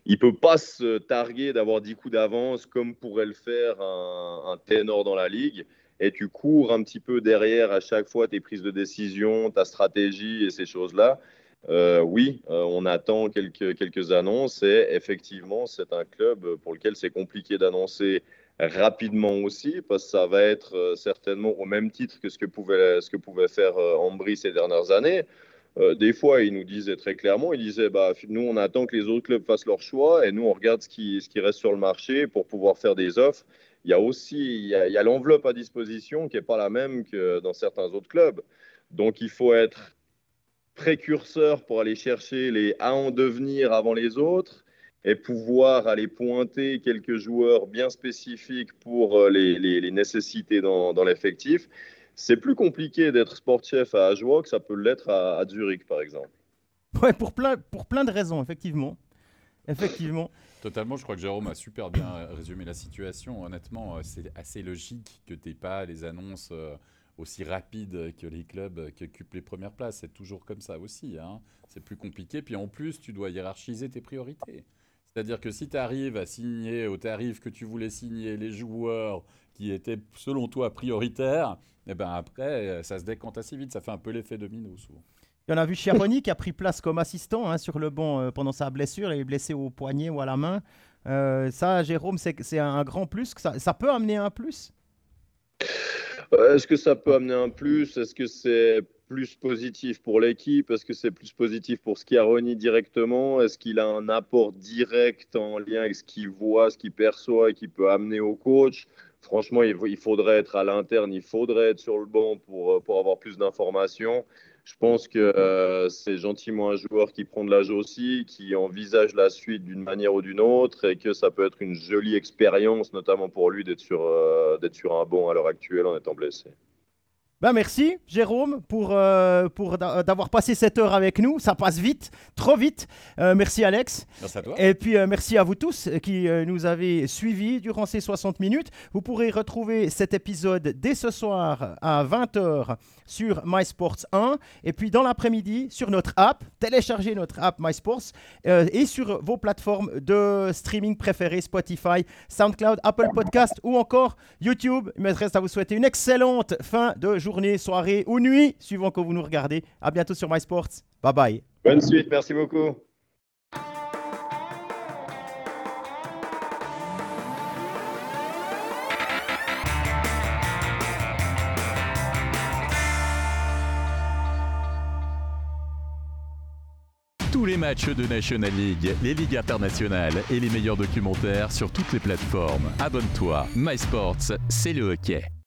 il peut pas se targuer d'avoir 10 coups d'avance comme pourrait le faire un, ténor dans la ligue. Et tu cours un petit peu derrière à chaque fois tes prises de décision, ta stratégie et ces choses-là. Euh, oui, euh, on attend quelques, quelques annonces et effectivement, c'est un club pour lequel c'est compliqué d'annoncer rapidement aussi, parce que ça va être euh, certainement au même titre que ce que pouvait, ce que pouvait faire euh, Ambry ces dernières années. Euh, des fois, il nous disait très clairement, il disait, bah, nous, on attend que les autres clubs fassent leur choix et nous, on regarde ce qui, reste sur le marché pour pouvoir faire des offres. Il y a aussi il y a, l'enveloppe à disposition qui n'est pas la même que dans certains autres clubs. Donc, il faut être précurseur pour aller chercher les à en devenir avant les autres et pouvoir aller pointer quelques joueurs bien spécifiques pour euh, les, les, nécessités dans, dans l'effectif, c'est plus compliqué d'être sportchef à Ajoie que ça peut l'être à, Zurich, par exemple. Ouais, pour plein, pour plein de raisons, effectivement. Effectivement. Totalement, je crois que Jérôme a super bien résumé la situation. Honnêtement, euh, c'est assez logique que tu n'aies pas les annonces euh, aussi rapides que les clubs qui occupent les premières places. C'est toujours comme ça aussi. Hein. C'est plus compliqué. Puis en plus, tu dois hiérarchiser tes priorités. C'est-à-dire que si tu arrives à signer au tarif que tu voulais signer les joueurs qui étaient selon toi prioritaires, et eh ben après, ça se décante assez vite. Ça fait un peu l'effet domino souvent. on a vu Chiaroni qui a pris place comme assistant hein, sur le banc euh, pendant sa blessure. Il est blessé au poignet ou à la main. Euh, ça, Jérôme, c'est un grand plus. Ça peut amener un plus? Est-ce que ça peut amener un plus? Est-ce que c'est plus positif pour l'équipe? Est-ce que c'est plus positif pour Schiaroni directement? Est-ce qu'il a un apport direct en lien avec ce qu'il voit, ce qu'il perçoit et qu'il peut amener au coach? Franchement, il faudrait être à l'interne, il faudrait être sur le banc pour, pour avoir plus d'informations. Je pense que euh, c'est gentiment un joueur qui prend de l'âge aussi, qui envisage la suite d'une manière ou d'une autre et que ça peut être une jolie expérience, notamment pour lui, d'être sur, euh, sur un banc à l'heure actuelle en étant blessé. Ben merci Jérôme pour, euh, pour d'avoir passé cette heure avec nous. Ça passe vite, trop vite. Euh, merci Alex. Merci à toi. Et puis euh, merci à vous tous qui nous avez suivis durant ces 60 minutes. Vous pourrez retrouver cet épisode dès ce soir à 20h sur MySports 1 et puis dans l'après-midi sur notre app. Téléchargez notre app MySports et sur vos plateformes de streaming préférées Spotify, SoundCloud, Apple Podcast ou encore YouTube. Il me reste à vous souhaiter une excellente fin de journée journée, soirée ou nuit, suivant que vous nous regardez. À bientôt sur MySports. Bye bye. Bonne suite, merci beaucoup. Tous les matchs de National League, les ligues internationales et les meilleurs documentaires sur toutes les plateformes. Abonne-toi. MySports, c'est le hockey.